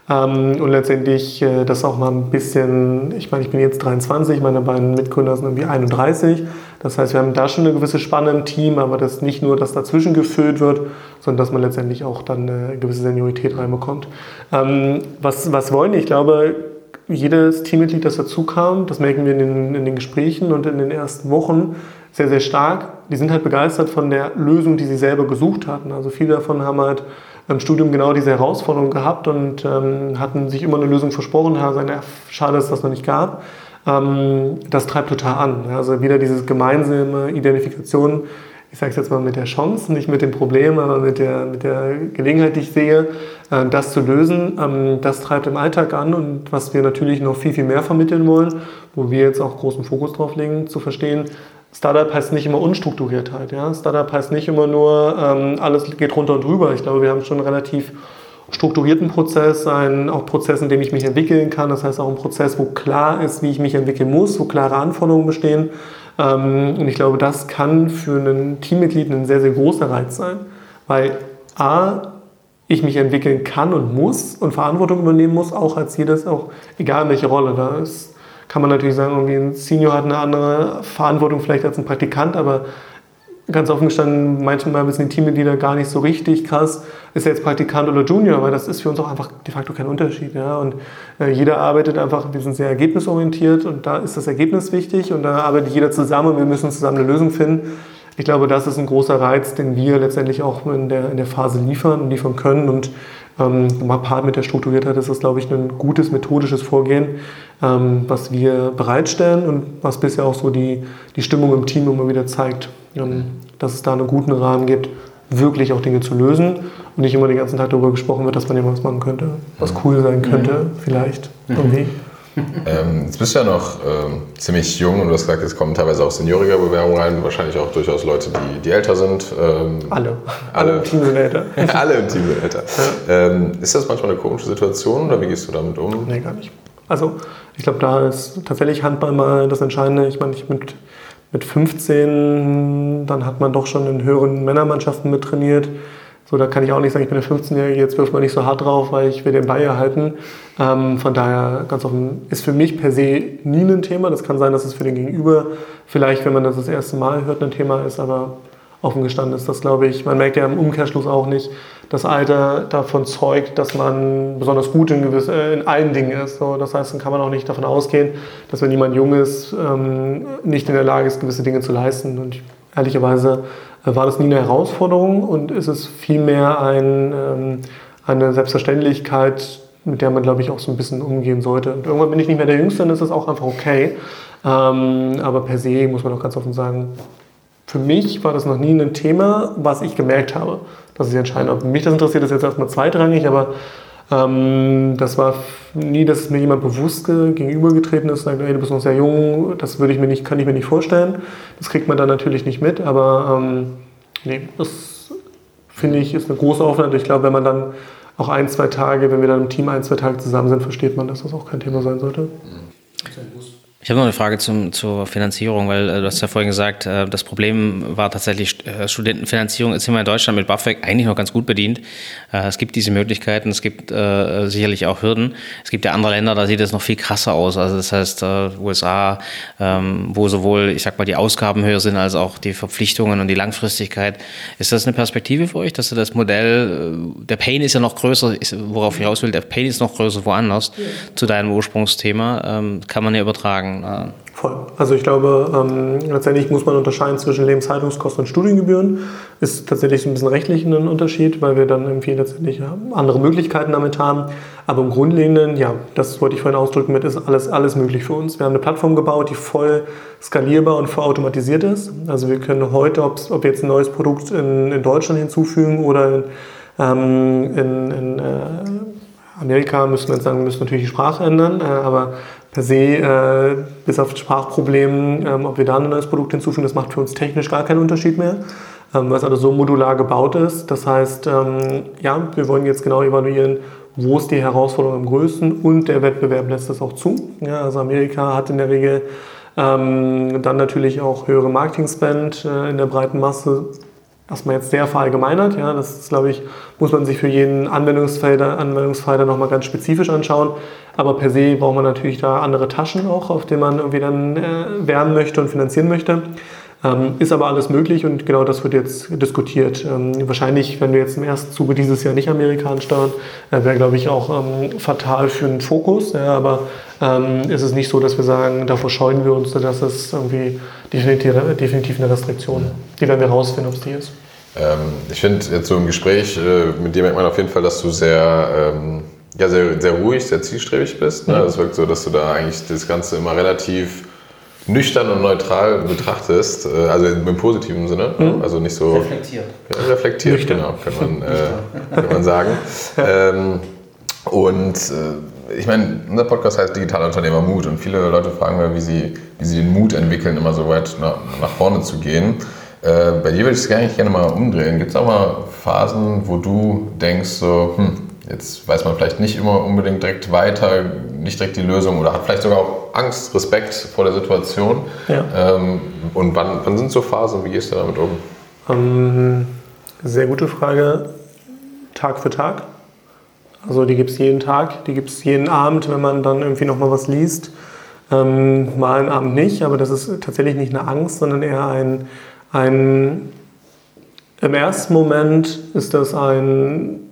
ähm, und letztendlich äh, das auch mal ein bisschen, ich meine, ich bin jetzt 23, meine beiden Mitgründer sind irgendwie 31, das heißt, wir haben da schon eine gewisse Spanne im Team, aber das nicht nur, dass dazwischen gefüllt wird, sondern dass man letztendlich auch dann eine gewisse Seniorität reinbekommt. Ähm, was, was wollen die? Ich glaube, jedes Teammitglied, das dazu kam, das merken wir in den, in den Gesprächen und in den ersten Wochen sehr, sehr stark. Die sind halt begeistert von der Lösung, die sie selber gesucht hatten. Also viele davon haben halt im Studium genau diese Herausforderung gehabt und ähm, hatten sich immer eine Lösung versprochen, haben gesagt, ja, schade, dass es das noch nicht gab. Ähm, das treibt total an. Also wieder diese gemeinsame Identifikation ich sage es jetzt mal mit der Chance, nicht mit dem Problem, aber mit der, mit der Gelegenheit, die ich sehe, äh, das zu lösen, ähm, das treibt im Alltag an und was wir natürlich noch viel, viel mehr vermitteln wollen, wo wir jetzt auch großen Fokus drauf legen, zu verstehen, Startup heißt nicht immer Unstrukturiertheit. Ja? Startup heißt nicht immer nur, ähm, alles geht runter und drüber. Ich glaube, wir haben schon einen relativ strukturierten Prozess, einen auch Prozess, in dem ich mich entwickeln kann. Das heißt auch ein Prozess, wo klar ist, wie ich mich entwickeln muss, wo klare Anforderungen bestehen. Ähm, und ich glaube, das kann für ein Teammitglied ein sehr, sehr großer Reiz sein, weil A, ich mich entwickeln kann und muss und Verantwortung übernehmen muss, auch als jedes, auch egal welche Rolle da ist. Kann man natürlich sagen, irgendwie ein Senior hat eine andere Verantwortung vielleicht als ein Praktikant, aber ganz offen gestanden, manchmal wissen die Teammitglieder gar nicht so richtig krass, ist er jetzt Praktikant oder Junior, weil das ist für uns auch einfach de facto kein Unterschied. Ja? Und äh, jeder arbeitet einfach, wir sind sehr ergebnisorientiert und da ist das Ergebnis wichtig und da arbeitet jeder zusammen und wir müssen zusammen eine Lösung finden. ich glaube, das ist ein großer Reiz, den wir letztendlich auch in der, in der Phase liefern und liefern können. Und ähm, Part mit der Strukturiertheit ist das, glaube ich, ein gutes methodisches Vorgehen, ähm, was wir bereitstellen und was bisher auch so die, die Stimmung im Team immer wieder zeigt, dass es da einen guten Rahmen gibt, wirklich auch Dinge zu lösen und nicht immer den ganzen Tag darüber gesprochen wird, dass man irgendwas machen könnte, was cool sein könnte, mhm. vielleicht irgendwie. Ähm, jetzt bist du ja noch ähm, ziemlich jung und du hast gesagt, jetzt kommen teilweise auch seniorige Bewerbungen rein, wahrscheinlich auch durchaus Leute, die, die älter sind. Ähm, alle. alle. Alle im Team sind älter. alle im Team sind älter. Ja. Ähm, ist das manchmal eine komische Situation oder wie gehst du damit um? Nee, gar nicht. Also ich glaube, da ist tatsächlich Handball mal das Entscheidende. Ich meine, ich mit, mit 15, dann hat man doch schon in höheren Männermannschaften mit trainiert. So, da kann ich auch nicht sagen, ich bin der 15-Jährige, jetzt wirft man nicht so hart drauf, weil ich will den Ball erhalten. Ähm, von daher, ganz offen, ist für mich per se nie ein Thema. Das kann sein, dass es für den Gegenüber vielleicht, wenn man das das erste Mal hört, ein Thema ist, aber offen gestanden ist das, glaube ich. Man merkt ja im Umkehrschluss auch nicht, das Alter davon zeugt, dass man besonders gut in, gewisse, äh, in allen Dingen ist. So, das heißt, dann kann man auch nicht davon ausgehen, dass wenn jemand jung ist, ähm, nicht in der Lage ist, gewisse Dinge zu leisten. Und ehrlicherweise äh, war das nie eine Herausforderung und ist es vielmehr ein, ähm, eine Selbstverständlichkeit, mit der man, glaube ich, auch so ein bisschen umgehen sollte. Und irgendwann bin ich nicht mehr der Jüngste, dann ist das auch einfach okay. Ähm, aber per se muss man auch ganz offen sagen, für mich war das noch nie ein Thema, was ich gemerkt habe. Das ist entscheidend. Ob mich das interessiert, ist jetzt erstmal zweitrangig, aber ähm, das war nie, dass mir jemand bewusst gegenübergetreten ist und sagt, ey, du bist noch sehr jung, das würde ich mir nicht, kann ich mir nicht vorstellen. Das kriegt man dann natürlich nicht mit, aber ähm, nee, das finde ich ist eine große Offenheit. Ich glaube, wenn man dann auch ein, zwei Tage, wenn wir dann im Team ein, zwei Tage zusammen sind, versteht man, dass das auch kein Thema sein sollte. Mhm. Ich habe noch eine Frage zum, zur Finanzierung, weil äh, du hast ja vorhin gesagt, äh, das Problem war tatsächlich äh, Studentenfinanzierung. Jetzt sind wir in Deutschland mit BAföG eigentlich noch ganz gut bedient. Äh, es gibt diese Möglichkeiten, es gibt äh, sicherlich auch Hürden. Es gibt ja andere Länder, da sieht es noch viel krasser aus. Also das heißt äh, USA, ähm, wo sowohl, ich sag mal, die Ausgaben höher sind als auch die Verpflichtungen und die Langfristigkeit. Ist das eine Perspektive für euch, dass du das Modell, der Pain ist ja noch größer, ist, worauf ich raus will, der Pain ist noch größer woanders ja. zu deinem Ursprungsthema, ähm, kann man ja übertragen sagen. Voll. Also ich glaube, ähm, letztendlich muss man unterscheiden zwischen Lebenshaltungskosten und Studiengebühren. Ist tatsächlich so ein bisschen rechtlich ein Unterschied, weil wir dann irgendwie letztendlich andere Möglichkeiten damit haben. Aber im Grundlegenden, ja, das wollte ich vorhin ausdrücken mit, ist alles, alles möglich für uns. Wir haben eine Plattform gebaut, die voll skalierbar und voll automatisiert ist. Also wir können heute, ob wir jetzt ein neues Produkt in, in Deutschland hinzufügen oder in, ähm, in, in äh, Amerika müssen wir jetzt sagen, müssen natürlich die Sprache ändern, äh, aber per se, äh, bis auf Sprachprobleme, ähm, ob wir da ein neues Produkt hinzufügen, das macht für uns technisch gar keinen Unterschied mehr, ähm, weil es also so modular gebaut ist. Das heißt, ähm, ja, wir wollen jetzt genau evaluieren, wo ist die Herausforderung am größten und der Wettbewerb lässt das auch zu. Ja, also Amerika hat in der Regel ähm, dann natürlich auch höhere Marketing-Spend äh, in der breiten Masse erstmal jetzt sehr verallgemeinert. Ja, das ist, glaube ich, muss man sich für jeden Anwendungsfall, Anwendungsfall dann nochmal ganz spezifisch anschauen. Aber per se braucht man natürlich da andere Taschen auch, auf denen man irgendwie dann äh, wärmen möchte und finanzieren möchte. Ähm, ist aber alles möglich und genau das wird jetzt diskutiert. Ähm, wahrscheinlich, wenn wir jetzt im ersten Zuge dieses Jahr nicht Amerika ansteuern, äh, wäre, glaube ich, auch ähm, fatal für den Fokus. Ja, aber ähm, ist es nicht so, dass wir sagen, davor scheuen wir uns, dass es irgendwie definitiv, definitiv eine Restriktion. Die werden wir rausfinden, ob es die ist. Ähm, ich finde jetzt so im Gespräch äh, mit dir merkt man auf jeden Fall, dass du sehr, ähm, ja, sehr, sehr ruhig, sehr zielstrebig bist. Ne? Es wirkt so, dass du da eigentlich das Ganze immer relativ nüchtern und neutral betrachtest, äh, also im positiven Sinne, mhm. also nicht so reflektiert, ja, reflektiert, nüchtern. genau, kann man, äh, kann man sagen. ähm, und äh, ich meine, unser Podcast heißt Digitaler Unternehmer Mut und viele Leute fragen mir, wie sie, wie sie den Mut entwickeln, immer so weit nach, nach vorne zu gehen. Äh, bei dir würde ich es gerne, gerne mal umdrehen. Gibt es auch mal Phasen, wo du denkst, so, hm, jetzt weiß man vielleicht nicht immer unbedingt direkt weiter, nicht direkt die Lösung oder hat vielleicht sogar auch Angst, Respekt vor der Situation. Ja. Ähm, und wann, wann sind so Phasen? Wie gehst du damit um? Ähm, sehr gute Frage. Tag für Tag. Also die gibt es jeden Tag, die gibt es jeden Abend, wenn man dann irgendwie nochmal was liest. Ähm, mal einen Abend nicht, aber das ist tatsächlich nicht eine Angst, sondern eher ein, ein im ersten Moment ist das ein,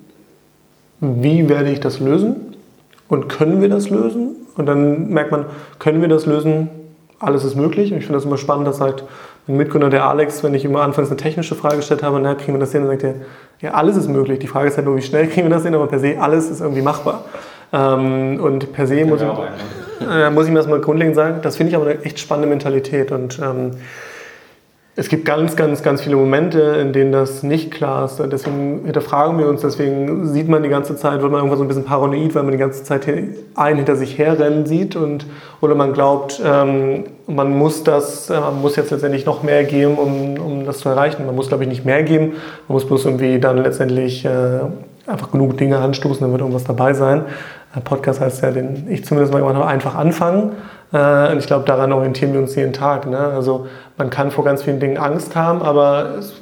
wie werde ich das lösen? Und können wir das lösen? Und dann merkt man, können wir das lösen? alles ist möglich. Und ich finde das immer spannend, dass sagt mein Mitgründer, der Alex, wenn ich immer anfangs eine technische Frage gestellt habe, na, kriegen wir das hin, dann sagt er, ja, alles ist möglich. Die Frage ist halt nur, wie schnell kriegen wir das hin, aber per se, alles ist irgendwie machbar. Ähm, und per se muss ich, äh, muss ich mir das mal grundlegend sagen, das finde ich aber eine echt spannende Mentalität. Und ähm, es gibt ganz, ganz, ganz viele Momente, in denen das nicht klar ist. Deswegen hinterfragen wir uns, deswegen sieht man die ganze Zeit, wird man irgendwann so ein bisschen paranoid, weil man die ganze Zeit einen hinter sich herrennen sieht und, oder man glaubt, ähm, man muss das, äh, man muss jetzt letztendlich noch mehr geben, um, um das zu erreichen. Man muss, glaube ich, nicht mehr geben, man muss bloß irgendwie dann letztendlich äh, einfach genug Dinge anstoßen, dann wird irgendwas dabei sein. Der Podcast heißt ja, den ich zumindest mal gemacht habe, einfach anfangen. Äh, und ich glaube, daran orientieren wir uns jeden Tag. Ne? Also man kann vor ganz vielen Dingen Angst haben, aber es,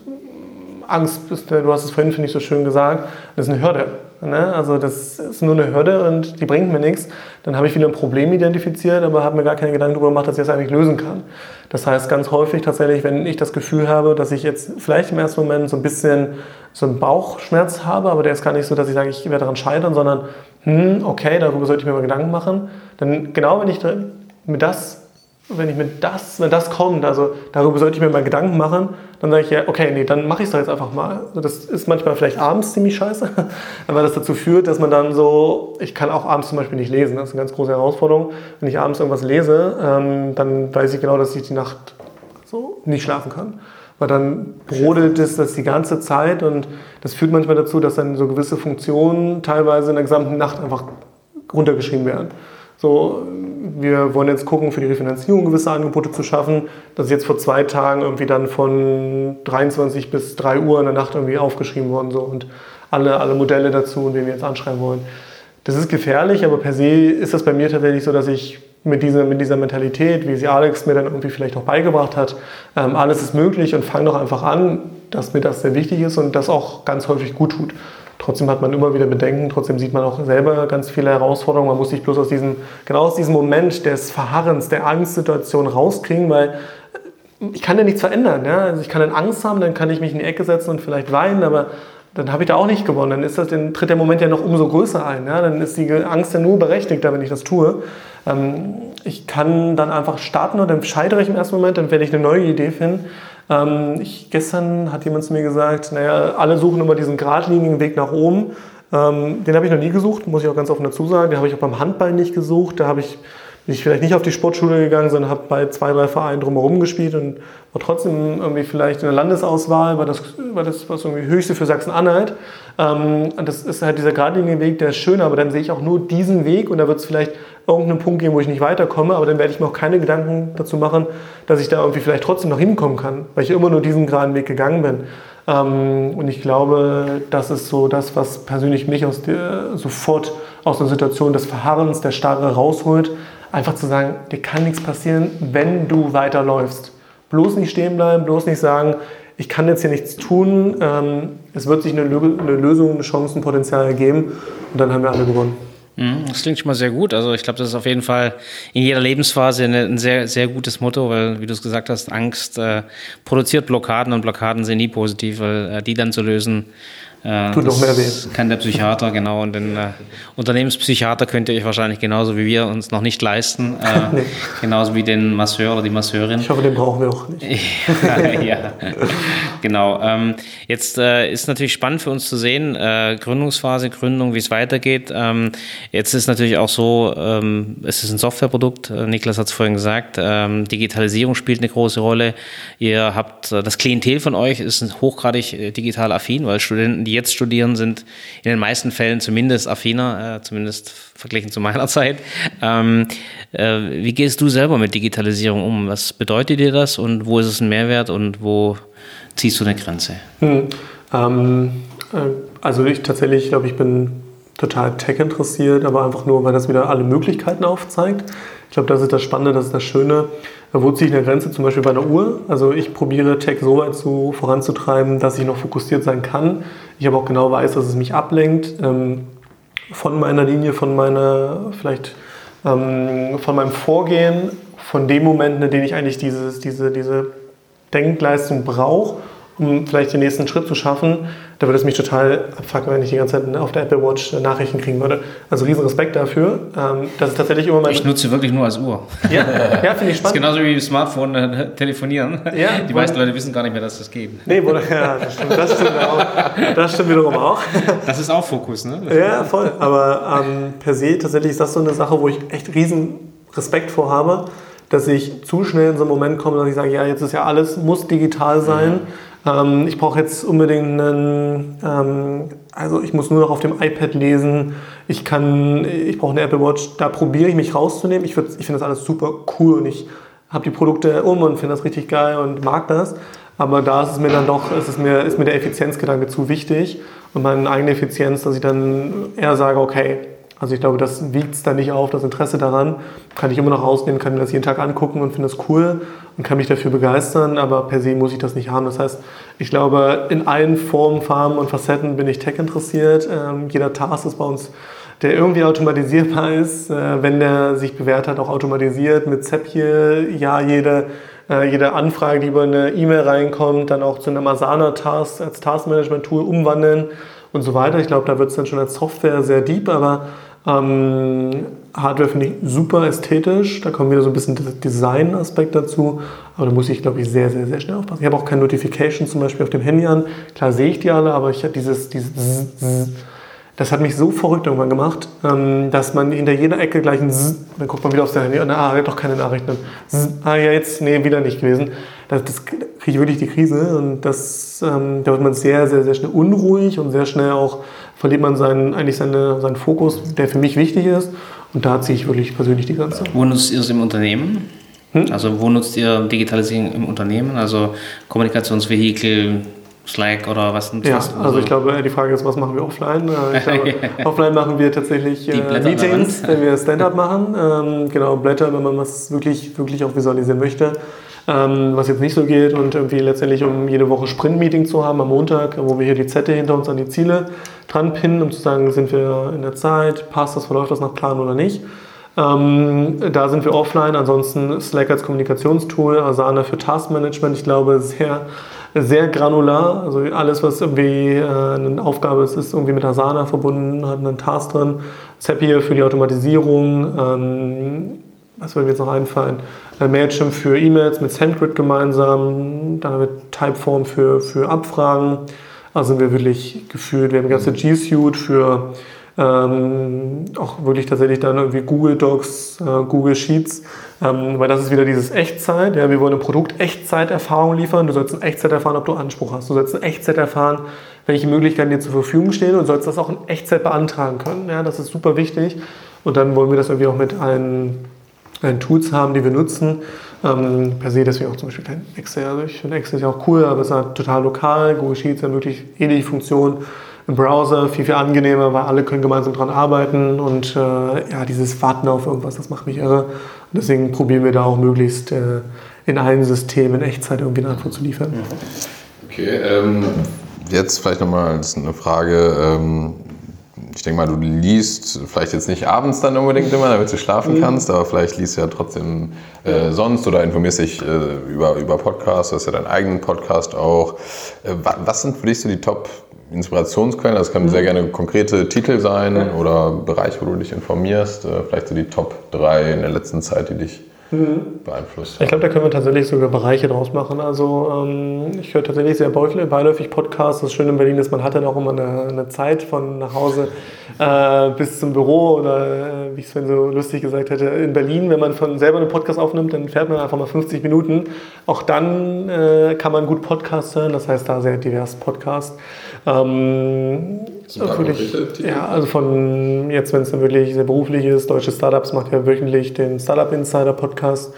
Angst, ist, du hast es vorhin, finde ich, so schön gesagt, das ist eine Hürde. Ne? Also das ist nur eine Hürde und die bringt mir nichts. Dann habe ich wieder ein Problem identifiziert, aber habe mir gar keine Gedanken darüber gemacht, dass ich das eigentlich lösen kann. Das heißt ganz häufig tatsächlich, wenn ich das Gefühl habe, dass ich jetzt vielleicht im ersten Moment so ein bisschen so einen Bauchschmerz habe, aber der ist gar nicht so, dass ich sage, ich werde daran scheitern, sondern hm, okay, darüber sollte ich mir mal Gedanken machen. Dann genau, wenn ich mir das, wenn ich mir das, wenn das kommt, also darüber sollte ich mir mal Gedanken machen, dann sage ich ja, okay, nee, dann mache ich es doch jetzt einfach mal. Das ist manchmal vielleicht abends ziemlich scheiße, weil das dazu führt, dass man dann so, ich kann auch abends zum Beispiel nicht lesen, das ist eine ganz große Herausforderung. Wenn ich abends irgendwas lese, ähm, dann weiß ich genau, dass ich die Nacht so nicht schlafen kann. Weil dann brodelt es das die ganze Zeit und das führt manchmal dazu, dass dann so gewisse Funktionen teilweise in der gesamten Nacht einfach runtergeschrieben werden. So, wir wollen jetzt gucken, für die Refinanzierung gewisse Angebote zu schaffen. Das ist jetzt vor zwei Tagen irgendwie dann von 23 bis 3 Uhr in der Nacht irgendwie aufgeschrieben worden. So, und alle, alle Modelle dazu, und wen wir jetzt anschreiben wollen. Das ist gefährlich, aber per se ist das bei mir tatsächlich so, dass ich mit dieser, mit dieser Mentalität, wie sie Alex mir dann irgendwie vielleicht auch beigebracht hat, ähm, alles ist möglich und fang doch einfach an, dass mir das sehr wichtig ist und das auch ganz häufig gut tut. Trotzdem hat man immer wieder Bedenken, trotzdem sieht man auch selber ganz viele Herausforderungen. Man muss sich bloß aus diesem, genau aus diesem Moment des Verharrens, der Angstsituation rauskriegen, weil ich kann ja nichts verändern. Ja? Also ich kann dann Angst haben, dann kann ich mich in die Ecke setzen und vielleicht weinen, aber dann habe ich da auch nicht gewonnen. Dann, ist das, dann tritt der Moment ja noch umso größer ein. Ja? Dann ist die Angst ja nur berechtigter, wenn ich das tue. Ähm, ich kann dann einfach starten und dann scheitere ich im ersten Moment, dann werde ich eine neue Idee finden. Ähm, ich, gestern hat jemand zu mir gesagt, naja, alle suchen immer diesen geradlinigen Weg nach oben. Ähm, den habe ich noch nie gesucht, muss ich auch ganz offen dazu sagen. Den habe ich auch beim Handball nicht gesucht. Da habe ich bin ich vielleicht nicht auf die Sportschule gegangen, sondern habe bei zwei, drei Vereinen drumherum gespielt und war trotzdem irgendwie vielleicht in der Landesauswahl, war das, war das was irgendwie höchste für Sachsen-Anhalt. Ähm, und das ist halt dieser geradlinige Weg, der ist schön, aber dann sehe ich auch nur diesen Weg und da wird es vielleicht irgendeinen Punkt geben, wo ich nicht weiterkomme, aber dann werde ich mir auch keine Gedanken dazu machen, dass ich da irgendwie vielleicht trotzdem noch hinkommen kann, weil ich immer nur diesen geraden Weg gegangen bin. Ähm, und ich glaube, das ist so das, was persönlich mich aus der, sofort aus einer Situation des Verharrens, der Starre rausholt, einfach zu sagen, dir kann nichts passieren, wenn du weiterläufst. Bloß nicht stehen bleiben, bloß nicht sagen, ich kann jetzt hier nichts tun, ähm, es wird sich eine, Lösung, ein Chancenpotenzial ergeben und dann haben wir alle gewonnen. Mhm, das klingt schon mal sehr gut. Also ich glaube, das ist auf jeden Fall in jeder Lebensphase ein sehr, sehr gutes Motto, weil, wie du es gesagt hast, Angst äh, produziert Blockaden und Blockaden sind nie positiv, weil äh, die dann zu lösen, äh, Tut noch mehr weh. Kann der Psychiater, genau. Und den äh, Unternehmenspsychiater könnt ihr euch wahrscheinlich genauso wie wir uns noch nicht leisten. Äh, nee. Genauso wie den Masseur oder die Masseurin. Ich hoffe, den brauchen wir auch nicht. ja, genau. Ähm, jetzt äh, ist natürlich spannend für uns zu sehen, äh, Gründungsphase, Gründung, wie es weitergeht. Ähm, jetzt ist natürlich auch so, ähm, es ist ein Softwareprodukt. Äh, Niklas hat es vorhin gesagt. Ähm, Digitalisierung spielt eine große Rolle. Ihr habt das Klientel von euch ist hochgradig digital affin, weil Studenten, die jetzt studieren, sind in den meisten Fällen zumindest affiner, äh, zumindest verglichen zu meiner Zeit. Ähm, äh, wie gehst du selber mit Digitalisierung um? Was bedeutet dir das und wo ist es ein Mehrwert und wo ziehst du eine Grenze? Hm, ähm, äh, also ich tatsächlich, glaube ich, bin total tech interessiert, aber einfach nur, weil das wieder alle Möglichkeiten aufzeigt. Ich glaube, das ist das Spannende, das ist das Schöne. Wo ziehe ich eine Grenze? Zum Beispiel bei einer Uhr. Also ich probiere Tech so weit zu, voranzutreiben, dass ich noch fokussiert sein kann. Ich aber auch genau weiß, dass es mich ablenkt ähm, von meiner Linie, von meiner, vielleicht ähm, von meinem Vorgehen, von dem Moment, in dem ich eigentlich dieses, diese, diese Denkleistung brauche, um vielleicht den nächsten Schritt zu schaffen, da würde es mich total abfucken, wenn ich die ganze Zeit auf der Apple Watch Nachrichten kriegen würde. Also riesen Respekt dafür. Ähm, das ist tatsächlich immer mein... Ich nutze wirklich nur als Uhr. Ja, ja finde ich spannend. Das ist genauso wie Smartphone äh, telefonieren. Ja, die meisten Leute wissen gar nicht mehr, dass das geht. Nee, wurde, ja, das stimmt, das stimmt auch. Das stimmt wiederum auch. Das ist auch Fokus, ne? Ja, voll. Aber ähm, per se tatsächlich ist das so eine Sache, wo ich echt riesen Respekt vor habe, dass ich zu schnell in so einen Moment komme, dass ich sage, ja, jetzt ist ja alles, muss digital sein. Mhm. Ähm, ich brauche jetzt unbedingt einen, ähm, also ich muss nur noch auf dem iPad lesen. Ich kann, ich brauche eine Apple Watch. Da probiere ich mich rauszunehmen. Ich, ich finde das alles super cool und ich habe die Produkte um und finde das richtig geil und mag das. Aber da ist es mir dann doch, ist, es mir, ist mir der Effizienzgedanke zu wichtig und meine eigene Effizienz, dass ich dann eher sage, okay, also ich glaube, das wiegt es dann nicht auf, das Interesse daran. Kann ich immer noch rausnehmen, kann mir das jeden Tag angucken und finde das cool und kann mich dafür begeistern, aber per se muss ich das nicht haben. Das heißt, ich glaube, in allen Formen, Farben und Facetten bin ich tech interessiert. Ähm, jeder Task ist bei uns, der irgendwie automatisierbar ist, äh, wenn der sich bewährt hat, auch automatisiert mit Zapier. Ja, jede, äh, jede Anfrage, die über eine E-Mail reinkommt, dann auch zu einem Asana-Task als Task-Management-Tool umwandeln und so weiter. Ich glaube, da wird es dann schon als Software sehr deep, aber ähm, Hardware finde ich super ästhetisch. Da kommt wieder so ein bisschen der Design-Aspekt dazu. Aber da muss ich, glaube ich, sehr, sehr, sehr schnell aufpassen. Ich habe auch keine Notification zum Beispiel auf dem Handy an. Klar sehe ich die alle, aber ich habe dieses, dieses das hat mich so verrückt irgendwann gemacht, ähm, dass man hinter jeder Ecke gleich ein Zzz, dann guckt man wieder aufs Handy und ah, doch keine Nachrichten. Zzz, ah, ja, jetzt, nee, wieder nicht gewesen. Das, das kriege ich wirklich die Krise und das, ähm, da wird man sehr, sehr, sehr schnell unruhig und sehr schnell auch verliert man seinen, eigentlich seine, seinen Fokus, der für mich wichtig ist. Und da ziehe ich wirklich persönlich die Grenze. Wo nutzt ihr es im Unternehmen? Hm? Also wo nutzt ihr Digitalisierung im Unternehmen? Also Kommunikationsvehikel, Slack oder was? Ja, was, also ich glaube, die Frage ist, was machen wir offline? Glaube, offline machen wir tatsächlich äh, Meetings, wenn wir Stand-up machen. Ähm, genau, Blätter, wenn man was wirklich, wirklich auch visualisieren möchte. Ähm, was jetzt nicht so geht und irgendwie letztendlich, um jede Woche Sprint-Meeting zu haben am Montag, wo wir hier die Zette hinter uns an die Ziele dran pinnen, um zu sagen, sind wir in der Zeit, passt das, verläuft das nach Plan oder nicht. Ähm, da sind wir offline, ansonsten Slack als Kommunikationstool, Asana für Taskmanagement, ich glaube, sehr sehr granular. Also alles, was irgendwie äh, eine Aufgabe ist, ist irgendwie mit Asana verbunden, hat einen Task drin. Zapier für die Automatisierung. Ähm, was würde mir jetzt noch einfallen? Mailchimp für E-Mails mit SendGrid gemeinsam. Dann haben wir Typeform für, für Abfragen. Also sind wir wirklich gefühlt. Wir haben ganze G Suite für ähm, auch wirklich tatsächlich dann irgendwie Google Docs, äh, Google Sheets, ähm, weil das ist wieder dieses Echtzeit. Ja, wir wollen ein Produkt Echtzeiterfahrung liefern. Du sollst in Echtzeit erfahren, ob du Anspruch hast. Du sollst in Echtzeit erfahren, welche Möglichkeiten dir zur Verfügung stehen und sollst das auch in Echtzeit beantragen können. Ja, das ist super wichtig. Und dann wollen wir das irgendwie auch mit allen Tools haben, die wir nutzen. Ähm, per se deswegen auch zum Beispiel kein Excel. Also ich finde Excel ist ja auch cool, aber es ist halt total lokal. Google Sheets haben wirklich ähnliche Funktionen im Browser viel, viel angenehmer, weil alle können gemeinsam dran arbeiten und äh, ja, dieses Warten auf irgendwas, das macht mich irre. Und deswegen probieren wir da auch möglichst äh, in allen Systemen in Echtzeit irgendwie eine Antwort zu liefern. Okay, ähm, jetzt vielleicht nochmal eine Frage. Ähm, ich denke mal, du liest vielleicht jetzt nicht abends dann unbedingt immer, damit du schlafen mhm. kannst, aber vielleicht liest du ja trotzdem äh, sonst oder informierst dich äh, über, über Podcasts, du hast ja deinen eigenen Podcast auch. Äh, was sind für dich so die Top Inspirationsquellen. Das können mhm. sehr gerne konkrete Titel sein ja. oder Bereiche, wo du dich informierst. Äh, vielleicht so die Top 3 in der letzten Zeit, die dich mhm. beeinflusst. Ich glaube, da können wir tatsächlich sogar Bereiche draus machen. Also ähm, ich höre tatsächlich sehr beiläufig Podcasts. Das Schöne in Berlin ist, man hat dann auch immer eine, eine Zeit von nach Hause äh, bis zum Büro oder äh, wie ich es so lustig gesagt hätte, in Berlin, wenn man von selber einen Podcast aufnimmt, dann fährt man einfach mal 50 Minuten. Auch dann äh, kann man gut Podcast hören. Das heißt, da sehr divers Podcast. Ähm, wirklich, ja, also von jetzt, wenn es dann wirklich sehr beruflich ist, Deutsche Startups macht ja wöchentlich den Startup Insider Podcast,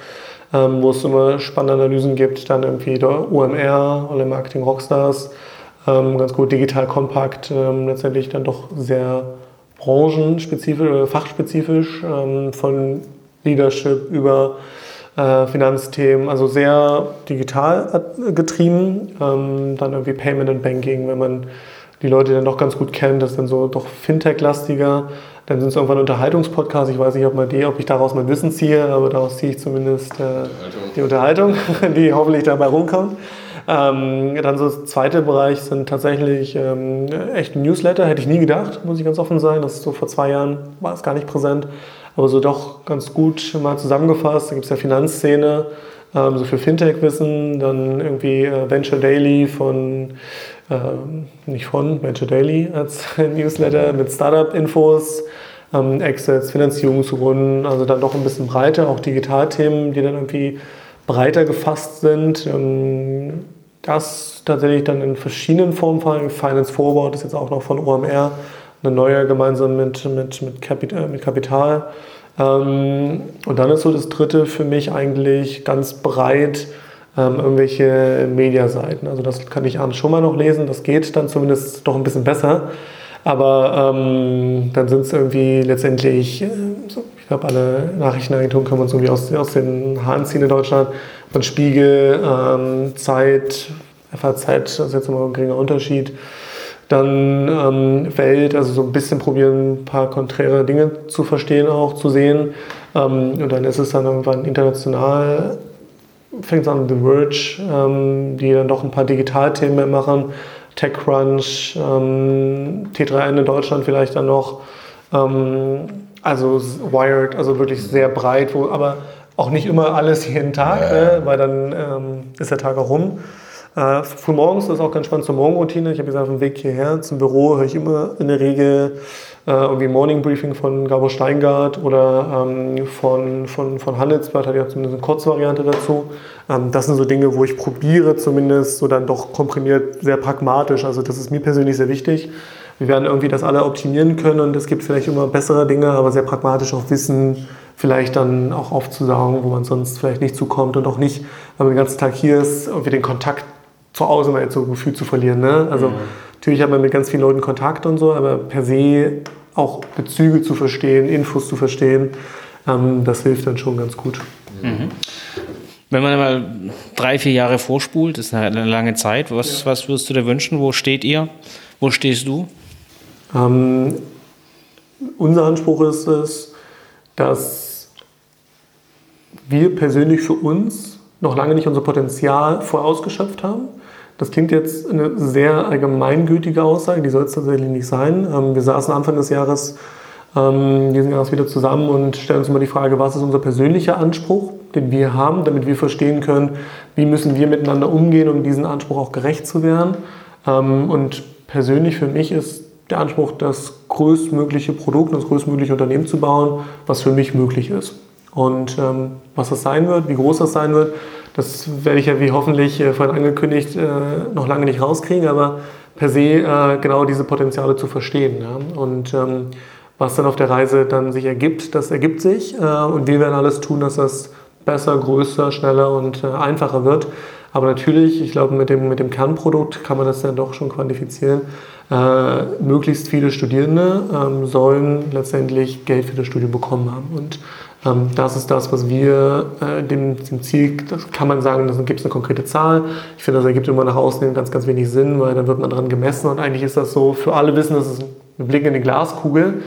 ähm, wo es immer spannende Analysen gibt, dann irgendwie der OMR, Online Marketing Rockstars, ähm, ganz gut digital kompakt, ähm, letztendlich dann doch sehr branchenspezifisch oder fachspezifisch, ähm, von Leadership über Finanzthemen, also sehr digital getrieben. Ähm, dann irgendwie Payment and Banking, wenn man die Leute dann doch ganz gut kennt, das ist dann so doch Fintech-lastiger. Dann sind es irgendwann Unterhaltungspodcasts. Ich weiß nicht, ob, man die, ob ich daraus mein Wissen ziehe, aber daraus ziehe ich zumindest äh, die Unterhaltung, die hoffentlich dabei rumkommt. Ähm, dann so das zweite Bereich sind tatsächlich ähm, echte Newsletter. Hätte ich nie gedacht, muss ich ganz offen sein. Das ist so vor zwei Jahren war es gar nicht präsent. Aber so doch ganz gut mal zusammengefasst. Da gibt es ja Finanzszene, ähm, so für Fintech-Wissen, dann irgendwie äh, Venture Daily von, äh, nicht von, Venture Daily als Newsletter mit Startup-Infos, ähm, Exits, Finanzierungsrunden, also dann doch ein bisschen breiter, auch Digitalthemen, die dann irgendwie breiter gefasst sind. Ähm, das tatsächlich dann in verschiedenen Formen, vor Finance Forward ist jetzt auch noch von OMR, eine neue gemeinsam mit, mit, mit, Kapital. Mit Kapital. Ähm, und dann ist so das dritte für mich eigentlich ganz breit ähm, irgendwelche Mediaseiten. Also das kann ich abends schon mal noch lesen, das geht dann zumindest doch ein bisschen besser. Aber ähm, dann sind es irgendwie letztendlich, äh, so, ich glaube, alle Nachrichtenagenturen können wir uns irgendwie aus, aus den Haaren ziehen in Deutschland. Von Spiegel, ähm, Zeit, FAZ, das ist jetzt immer ein geringer Unterschied. Dann ähm, Welt, also so ein bisschen probieren, ein paar konträre Dinge zu verstehen, auch zu sehen. Ähm, und dann ist es dann irgendwann international, fängt es an The Verge, ähm, die dann doch ein paar Digitalthemen mehr machen. TechCrunch, ähm, T3N in Deutschland vielleicht dann noch. Ähm, also Wired, also wirklich sehr breit, wo, aber auch nicht immer alles jeden Tag, ja. ne, weil dann ähm, ist der Tag auch rum. Äh, früh morgens ist auch ganz spannend zur Morgenroutine. Ich habe gesagt, auf dem Weg hierher zum Büro höre ich immer in der Regel äh, irgendwie Morning Briefing von Gabor Steingart oder ähm, von, von, von Handelsblatt, hat ja zumindest eine Kurzvariante dazu. Ähm, das sind so Dinge, wo ich probiere zumindest so dann doch komprimiert, sehr pragmatisch. Also das ist mir persönlich sehr wichtig. Wir werden irgendwie das alle optimieren können und es gibt vielleicht immer bessere Dinge, aber sehr pragmatisch auch wissen, vielleicht dann auch aufzusaugen, wo man sonst vielleicht nicht zukommt und auch nicht, wenn man den ganzen Tag hier ist, irgendwie den Kontakt zur Außenwelt so gefühlt zu verlieren. Ne? Also mhm. natürlich hat man mit ganz vielen Leuten Kontakt und so, aber per se auch Bezüge zu verstehen, Infos zu verstehen, ähm, das hilft dann schon ganz gut. Mhm. Wenn man mal drei, vier Jahre vorspult, ist eine lange Zeit, was, ja. was würdest du dir wünschen? Wo steht ihr? Wo stehst du? Ähm, unser Anspruch ist es, dass wir persönlich für uns noch lange nicht unser Potenzial voll ausgeschöpft haben. Das klingt jetzt eine sehr allgemeingültige Aussage, die soll es tatsächlich nicht sein. Ähm, wir saßen Anfang des Jahres ähm, diesen Jahres wieder zusammen und stellen uns immer die Frage, was ist unser persönlicher Anspruch, den wir haben, damit wir verstehen können, wie müssen wir miteinander umgehen, um diesen Anspruch auch gerecht zu werden. Ähm, und persönlich für mich ist der Anspruch, das größtmögliche Produkt, das größtmögliche Unternehmen zu bauen, was für mich möglich ist. Und ähm, was das sein wird, wie groß das sein wird, das werde ich ja wie hoffentlich äh, vorhin angekündigt äh, noch lange nicht rauskriegen, aber per se äh, genau diese Potenziale zu verstehen. Ja? Und ähm, was dann auf der Reise dann sich ergibt, das ergibt sich äh, und wir werden alles tun, dass das besser, größer, schneller und äh, einfacher wird. Aber natürlich, ich glaube, mit dem, mit dem Kernprodukt kann man das dann doch schon quantifizieren. Äh, möglichst viele Studierende ähm, sollen letztendlich Geld für das Studium bekommen haben. Und das ist das, was wir äh, dem, dem, Ziel, das kann man sagen, da gibt es eine konkrete Zahl. Ich finde, das ergibt immer nach außen ganz, ganz wenig Sinn, weil dann wird man daran gemessen und eigentlich ist das so, für alle wissen, das ist ein Blick in die Glaskugel.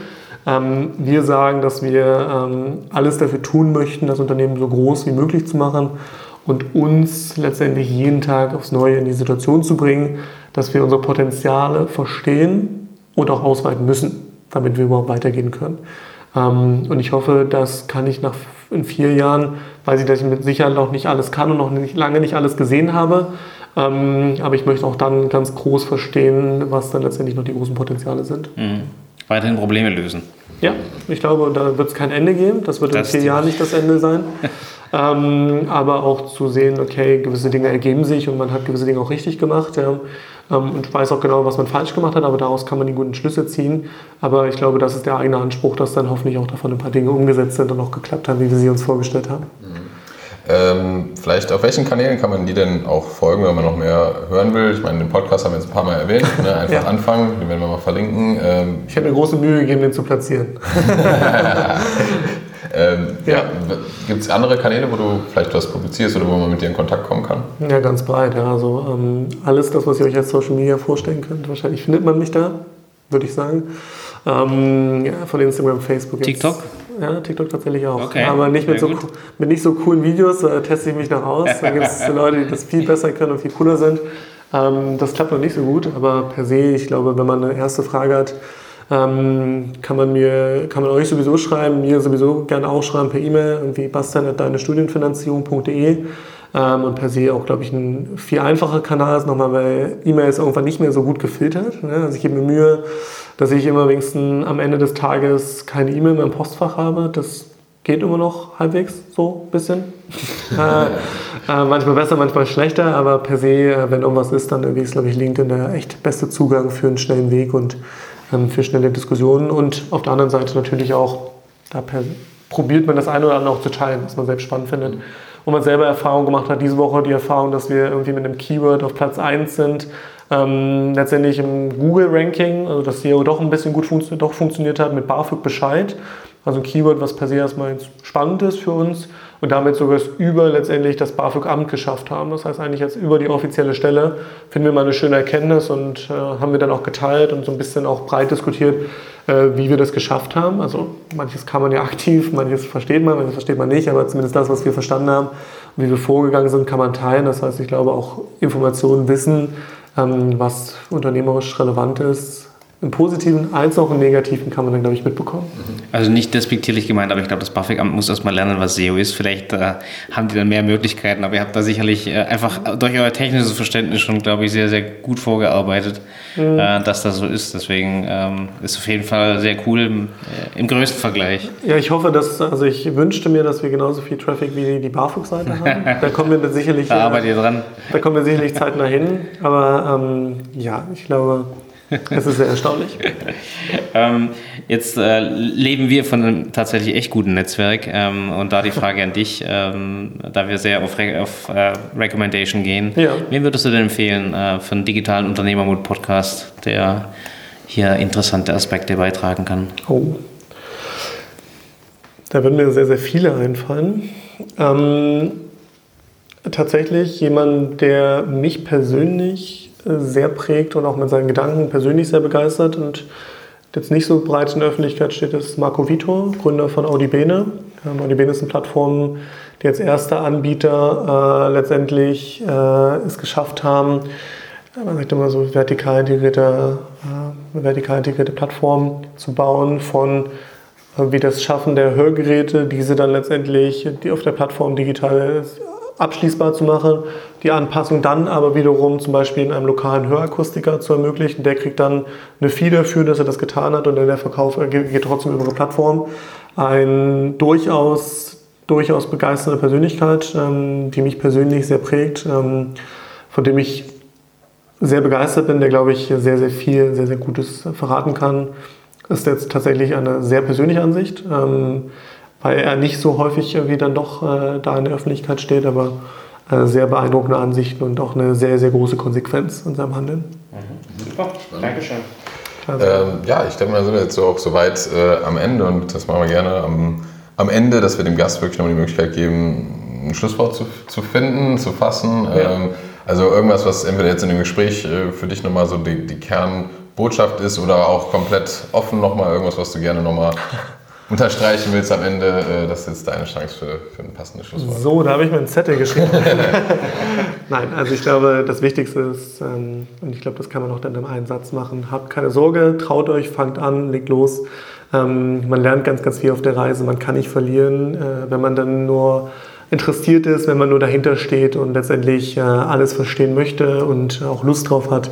Ähm, wir sagen, dass wir ähm, alles dafür tun möchten, das Unternehmen so groß wie möglich zu machen und uns letztendlich jeden Tag aufs Neue in die Situation zu bringen, dass wir unsere Potenziale verstehen und auch ausweiten müssen, damit wir überhaupt weitergehen können. Ähm, und ich hoffe, das kann ich nach in vier Jahren, weil ich, dass ich mit Sicherheit noch nicht alles kann und noch nicht, lange nicht alles gesehen habe. Ähm, aber ich möchte auch dann ganz groß verstehen, was dann letztendlich noch die großen Potenziale sind. Mhm. Weiterhin Probleme lösen. Ja, ich glaube, da wird es kein Ende geben. Das wird das in vier Jahren nicht das Ende sein. ähm, aber auch zu sehen, okay, gewisse Dinge ergeben sich und man hat gewisse Dinge auch richtig gemacht. Ja und weiß auch genau, was man falsch gemacht hat, aber daraus kann man die guten Schlüsse ziehen. Aber ich glaube, das ist der eigene Anspruch, dass dann hoffentlich auch davon ein paar Dinge umgesetzt sind und auch geklappt haben, wie wir sie uns vorgestellt haben. Mhm. Ähm, vielleicht auf welchen Kanälen kann man die denn auch folgen, wenn man noch mehr hören will? Ich meine, den Podcast haben wir jetzt ein paar Mal erwähnt. Ne? Einfach ja. anfangen, den werden wir mal verlinken. Ähm, ich habe mir große Mühe gegeben, den zu platzieren. Ähm, ja. ja Gibt es andere Kanäle, wo du vielleicht was publizierst oder wo man mit dir in Kontakt kommen kann? Ja, ganz breit. Ja. Also ähm, alles das, was ihr euch als Social Media vorstellen könnt, wahrscheinlich findet man mich da, würde ich sagen. Ähm, ja, von Instagram, Facebook. TikTok? Jetzt. Ja, TikTok tatsächlich auch. Okay, Aber nicht mit, sehr so, gut. mit nicht so coolen Videos, da teste ich mich noch aus. Da gibt es Leute, die das viel besser können und viel cooler sind. Ähm, das klappt noch nicht so gut, aber per se, ich glaube, wenn man eine erste Frage hat, ähm, kann man mir, kann man euch sowieso schreiben, mir sowieso gerne auch schreiben per E-Mail, irgendwie bastian.deinestudienfinanzierung.de ähm, und per se auch, glaube ich, ein viel einfacher Kanal ist nochmal, weil E-Mail ist irgendwann nicht mehr so gut gefiltert. Ne? Also ich gebe mir Mühe, dass ich immer wenigstens am Ende des Tages keine E-Mail mehr im Postfach habe. Das geht immer noch halbwegs so ein bisschen. äh, äh, manchmal besser, manchmal schlechter, aber per se, äh, wenn irgendwas ist, dann irgendwie ist, glaube ich, LinkedIn der echt beste Zugang für einen schnellen Weg und für schnelle Diskussionen. Und auf der anderen Seite natürlich auch, da probiert man das eine oder andere auch zu teilen, was man selbst spannend findet. Und man selber Erfahrung gemacht hat, diese Woche die Erfahrung, dass wir irgendwie mit einem Keyword auf Platz 1 sind, ähm, letztendlich im Google-Ranking, also dass SEO doch ein bisschen gut funktio doch funktioniert hat mit BAföG Bescheid. Also ein Keyword, was per se erstmal spannend ist für uns und damit sogar über letztendlich das BAföG-Amt geschafft haben. Das heißt eigentlich jetzt über die offizielle Stelle finden wir mal eine schöne Erkenntnis und äh, haben wir dann auch geteilt und so ein bisschen auch breit diskutiert, äh, wie wir das geschafft haben. Also manches kann man ja aktiv, manches versteht man, manches versteht man nicht, aber zumindest das, was wir verstanden haben wie wir vorgegangen sind, kann man teilen. Das heißt, ich glaube auch Informationen, Wissen, ähm, was unternehmerisch relevant ist, im Positiven als auch im Negativen kann man dann, glaube ich, mitbekommen. Also nicht despektierlich gemeint, aber ich glaube, das BAföG-Amt muss erstmal lernen, was SEO ist. Vielleicht äh, haben die dann mehr Möglichkeiten, aber ihr habt da sicherlich äh, einfach durch euer technisches Verständnis schon, glaube ich, sehr, sehr gut vorgearbeitet, mhm. äh, dass das so ist. Deswegen ähm, ist auf jeden Fall sehr cool im, äh, im größten Vergleich. Ja, ich hoffe, dass, also ich wünschte mir, dass wir genauso viel Traffic wie die BAföG-Seite haben. Da kommen wir dann sicherlich, da arbeitet ihr dran. Da kommen wir sicherlich zeitnah hin. Aber ähm, ja, ich glaube, es ist sehr erstaunlich. ähm, jetzt äh, leben wir von einem tatsächlich echt guten Netzwerk ähm, und da die Frage an dich, ähm, da wir sehr auf, Re auf äh, Recommendation gehen, ja. wen würdest du denn empfehlen äh, für einen digitalen Unternehmermut-Podcast, der hier interessante Aspekte beitragen kann? Oh. Da würden mir sehr, sehr viele einfallen. Ähm, tatsächlich jemand, der mich persönlich sehr prägt und auch mit seinen Gedanken persönlich sehr begeistert und jetzt nicht so breit in der Öffentlichkeit steht, ist Marco Vitor, Gründer von Audibene. Ähm, Audibene ist eine Plattform, die als erster Anbieter äh, letztendlich äh, es geschafft haben, man sagt immer so vertikal integrierte, äh, vertikal integrierte Plattform zu bauen von wie das Schaffen der Hörgeräte, diese dann letztendlich die auf der Plattform digital abschließbar zu machen, die Anpassung dann aber wiederum zum Beispiel in einem lokalen Hörakustiker zu ermöglichen. Der kriegt dann eine Fee dafür, dass er das getan hat und dann der Verkauf geht trotzdem über eine Plattform. Ein durchaus, durchaus begeisternde Persönlichkeit, ähm, die mich persönlich sehr prägt, ähm, von dem ich sehr begeistert bin, der glaube ich sehr, sehr viel, sehr, sehr Gutes verraten kann. Ist jetzt tatsächlich eine sehr persönliche Ansicht. Weil er nicht so häufig irgendwie dann doch äh, da in der Öffentlichkeit steht, aber äh, sehr beeindruckende Ansichten und auch eine sehr, sehr große Konsequenz in seinem Handeln. Mhm. Super, Dankeschön. Ähm, ja, ich denke mal, sind wir jetzt so auch soweit äh, am Ende und das machen wir gerne am, am Ende, dass wir dem Gast wirklich nochmal die Möglichkeit geben, ein Schlusswort zu, zu finden, zu fassen. Ja. Ähm, also irgendwas, was entweder jetzt in dem Gespräch äh, für dich nochmal so die, die Kernbotschaft ist oder auch komplett offen nochmal irgendwas, was du gerne nochmal unterstreichen willst am Ende, äh, das ist jetzt deine Chance für, für ein passendes Schlusswort. So, da habe ich mir einen Zettel geschrieben. Nein, also ich glaube, das Wichtigste ist, ähm, und ich glaube, das kann man auch dann in einem Satz machen, habt keine Sorge, traut euch, fangt an, legt los. Ähm, man lernt ganz, ganz viel auf der Reise, man kann nicht verlieren, äh, wenn man dann nur interessiert ist, wenn man nur dahinter steht und letztendlich äh, alles verstehen möchte und auch Lust drauf hat,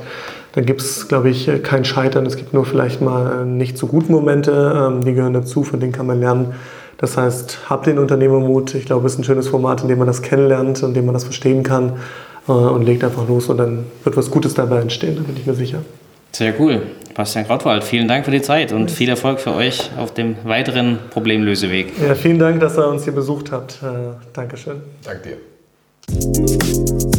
dann gibt es, glaube ich, kein Scheitern. Es gibt nur vielleicht mal nicht so gute Momente, ähm, die gehören dazu, von denen kann man lernen. Das heißt, habt den Unternehmermut. Ich glaube, es ist ein schönes Format, in dem man das kennenlernt, in dem man das verstehen kann äh, und legt einfach los und dann wird was Gutes dabei entstehen, da bin ich mir sicher. Sehr cool. Bastian Krautwald, vielen Dank für die Zeit und viel Erfolg für euch auf dem weiteren Problemlöseweg. Ja, vielen Dank, dass ihr uns hier besucht habt. Äh, Dankeschön. Danke dir.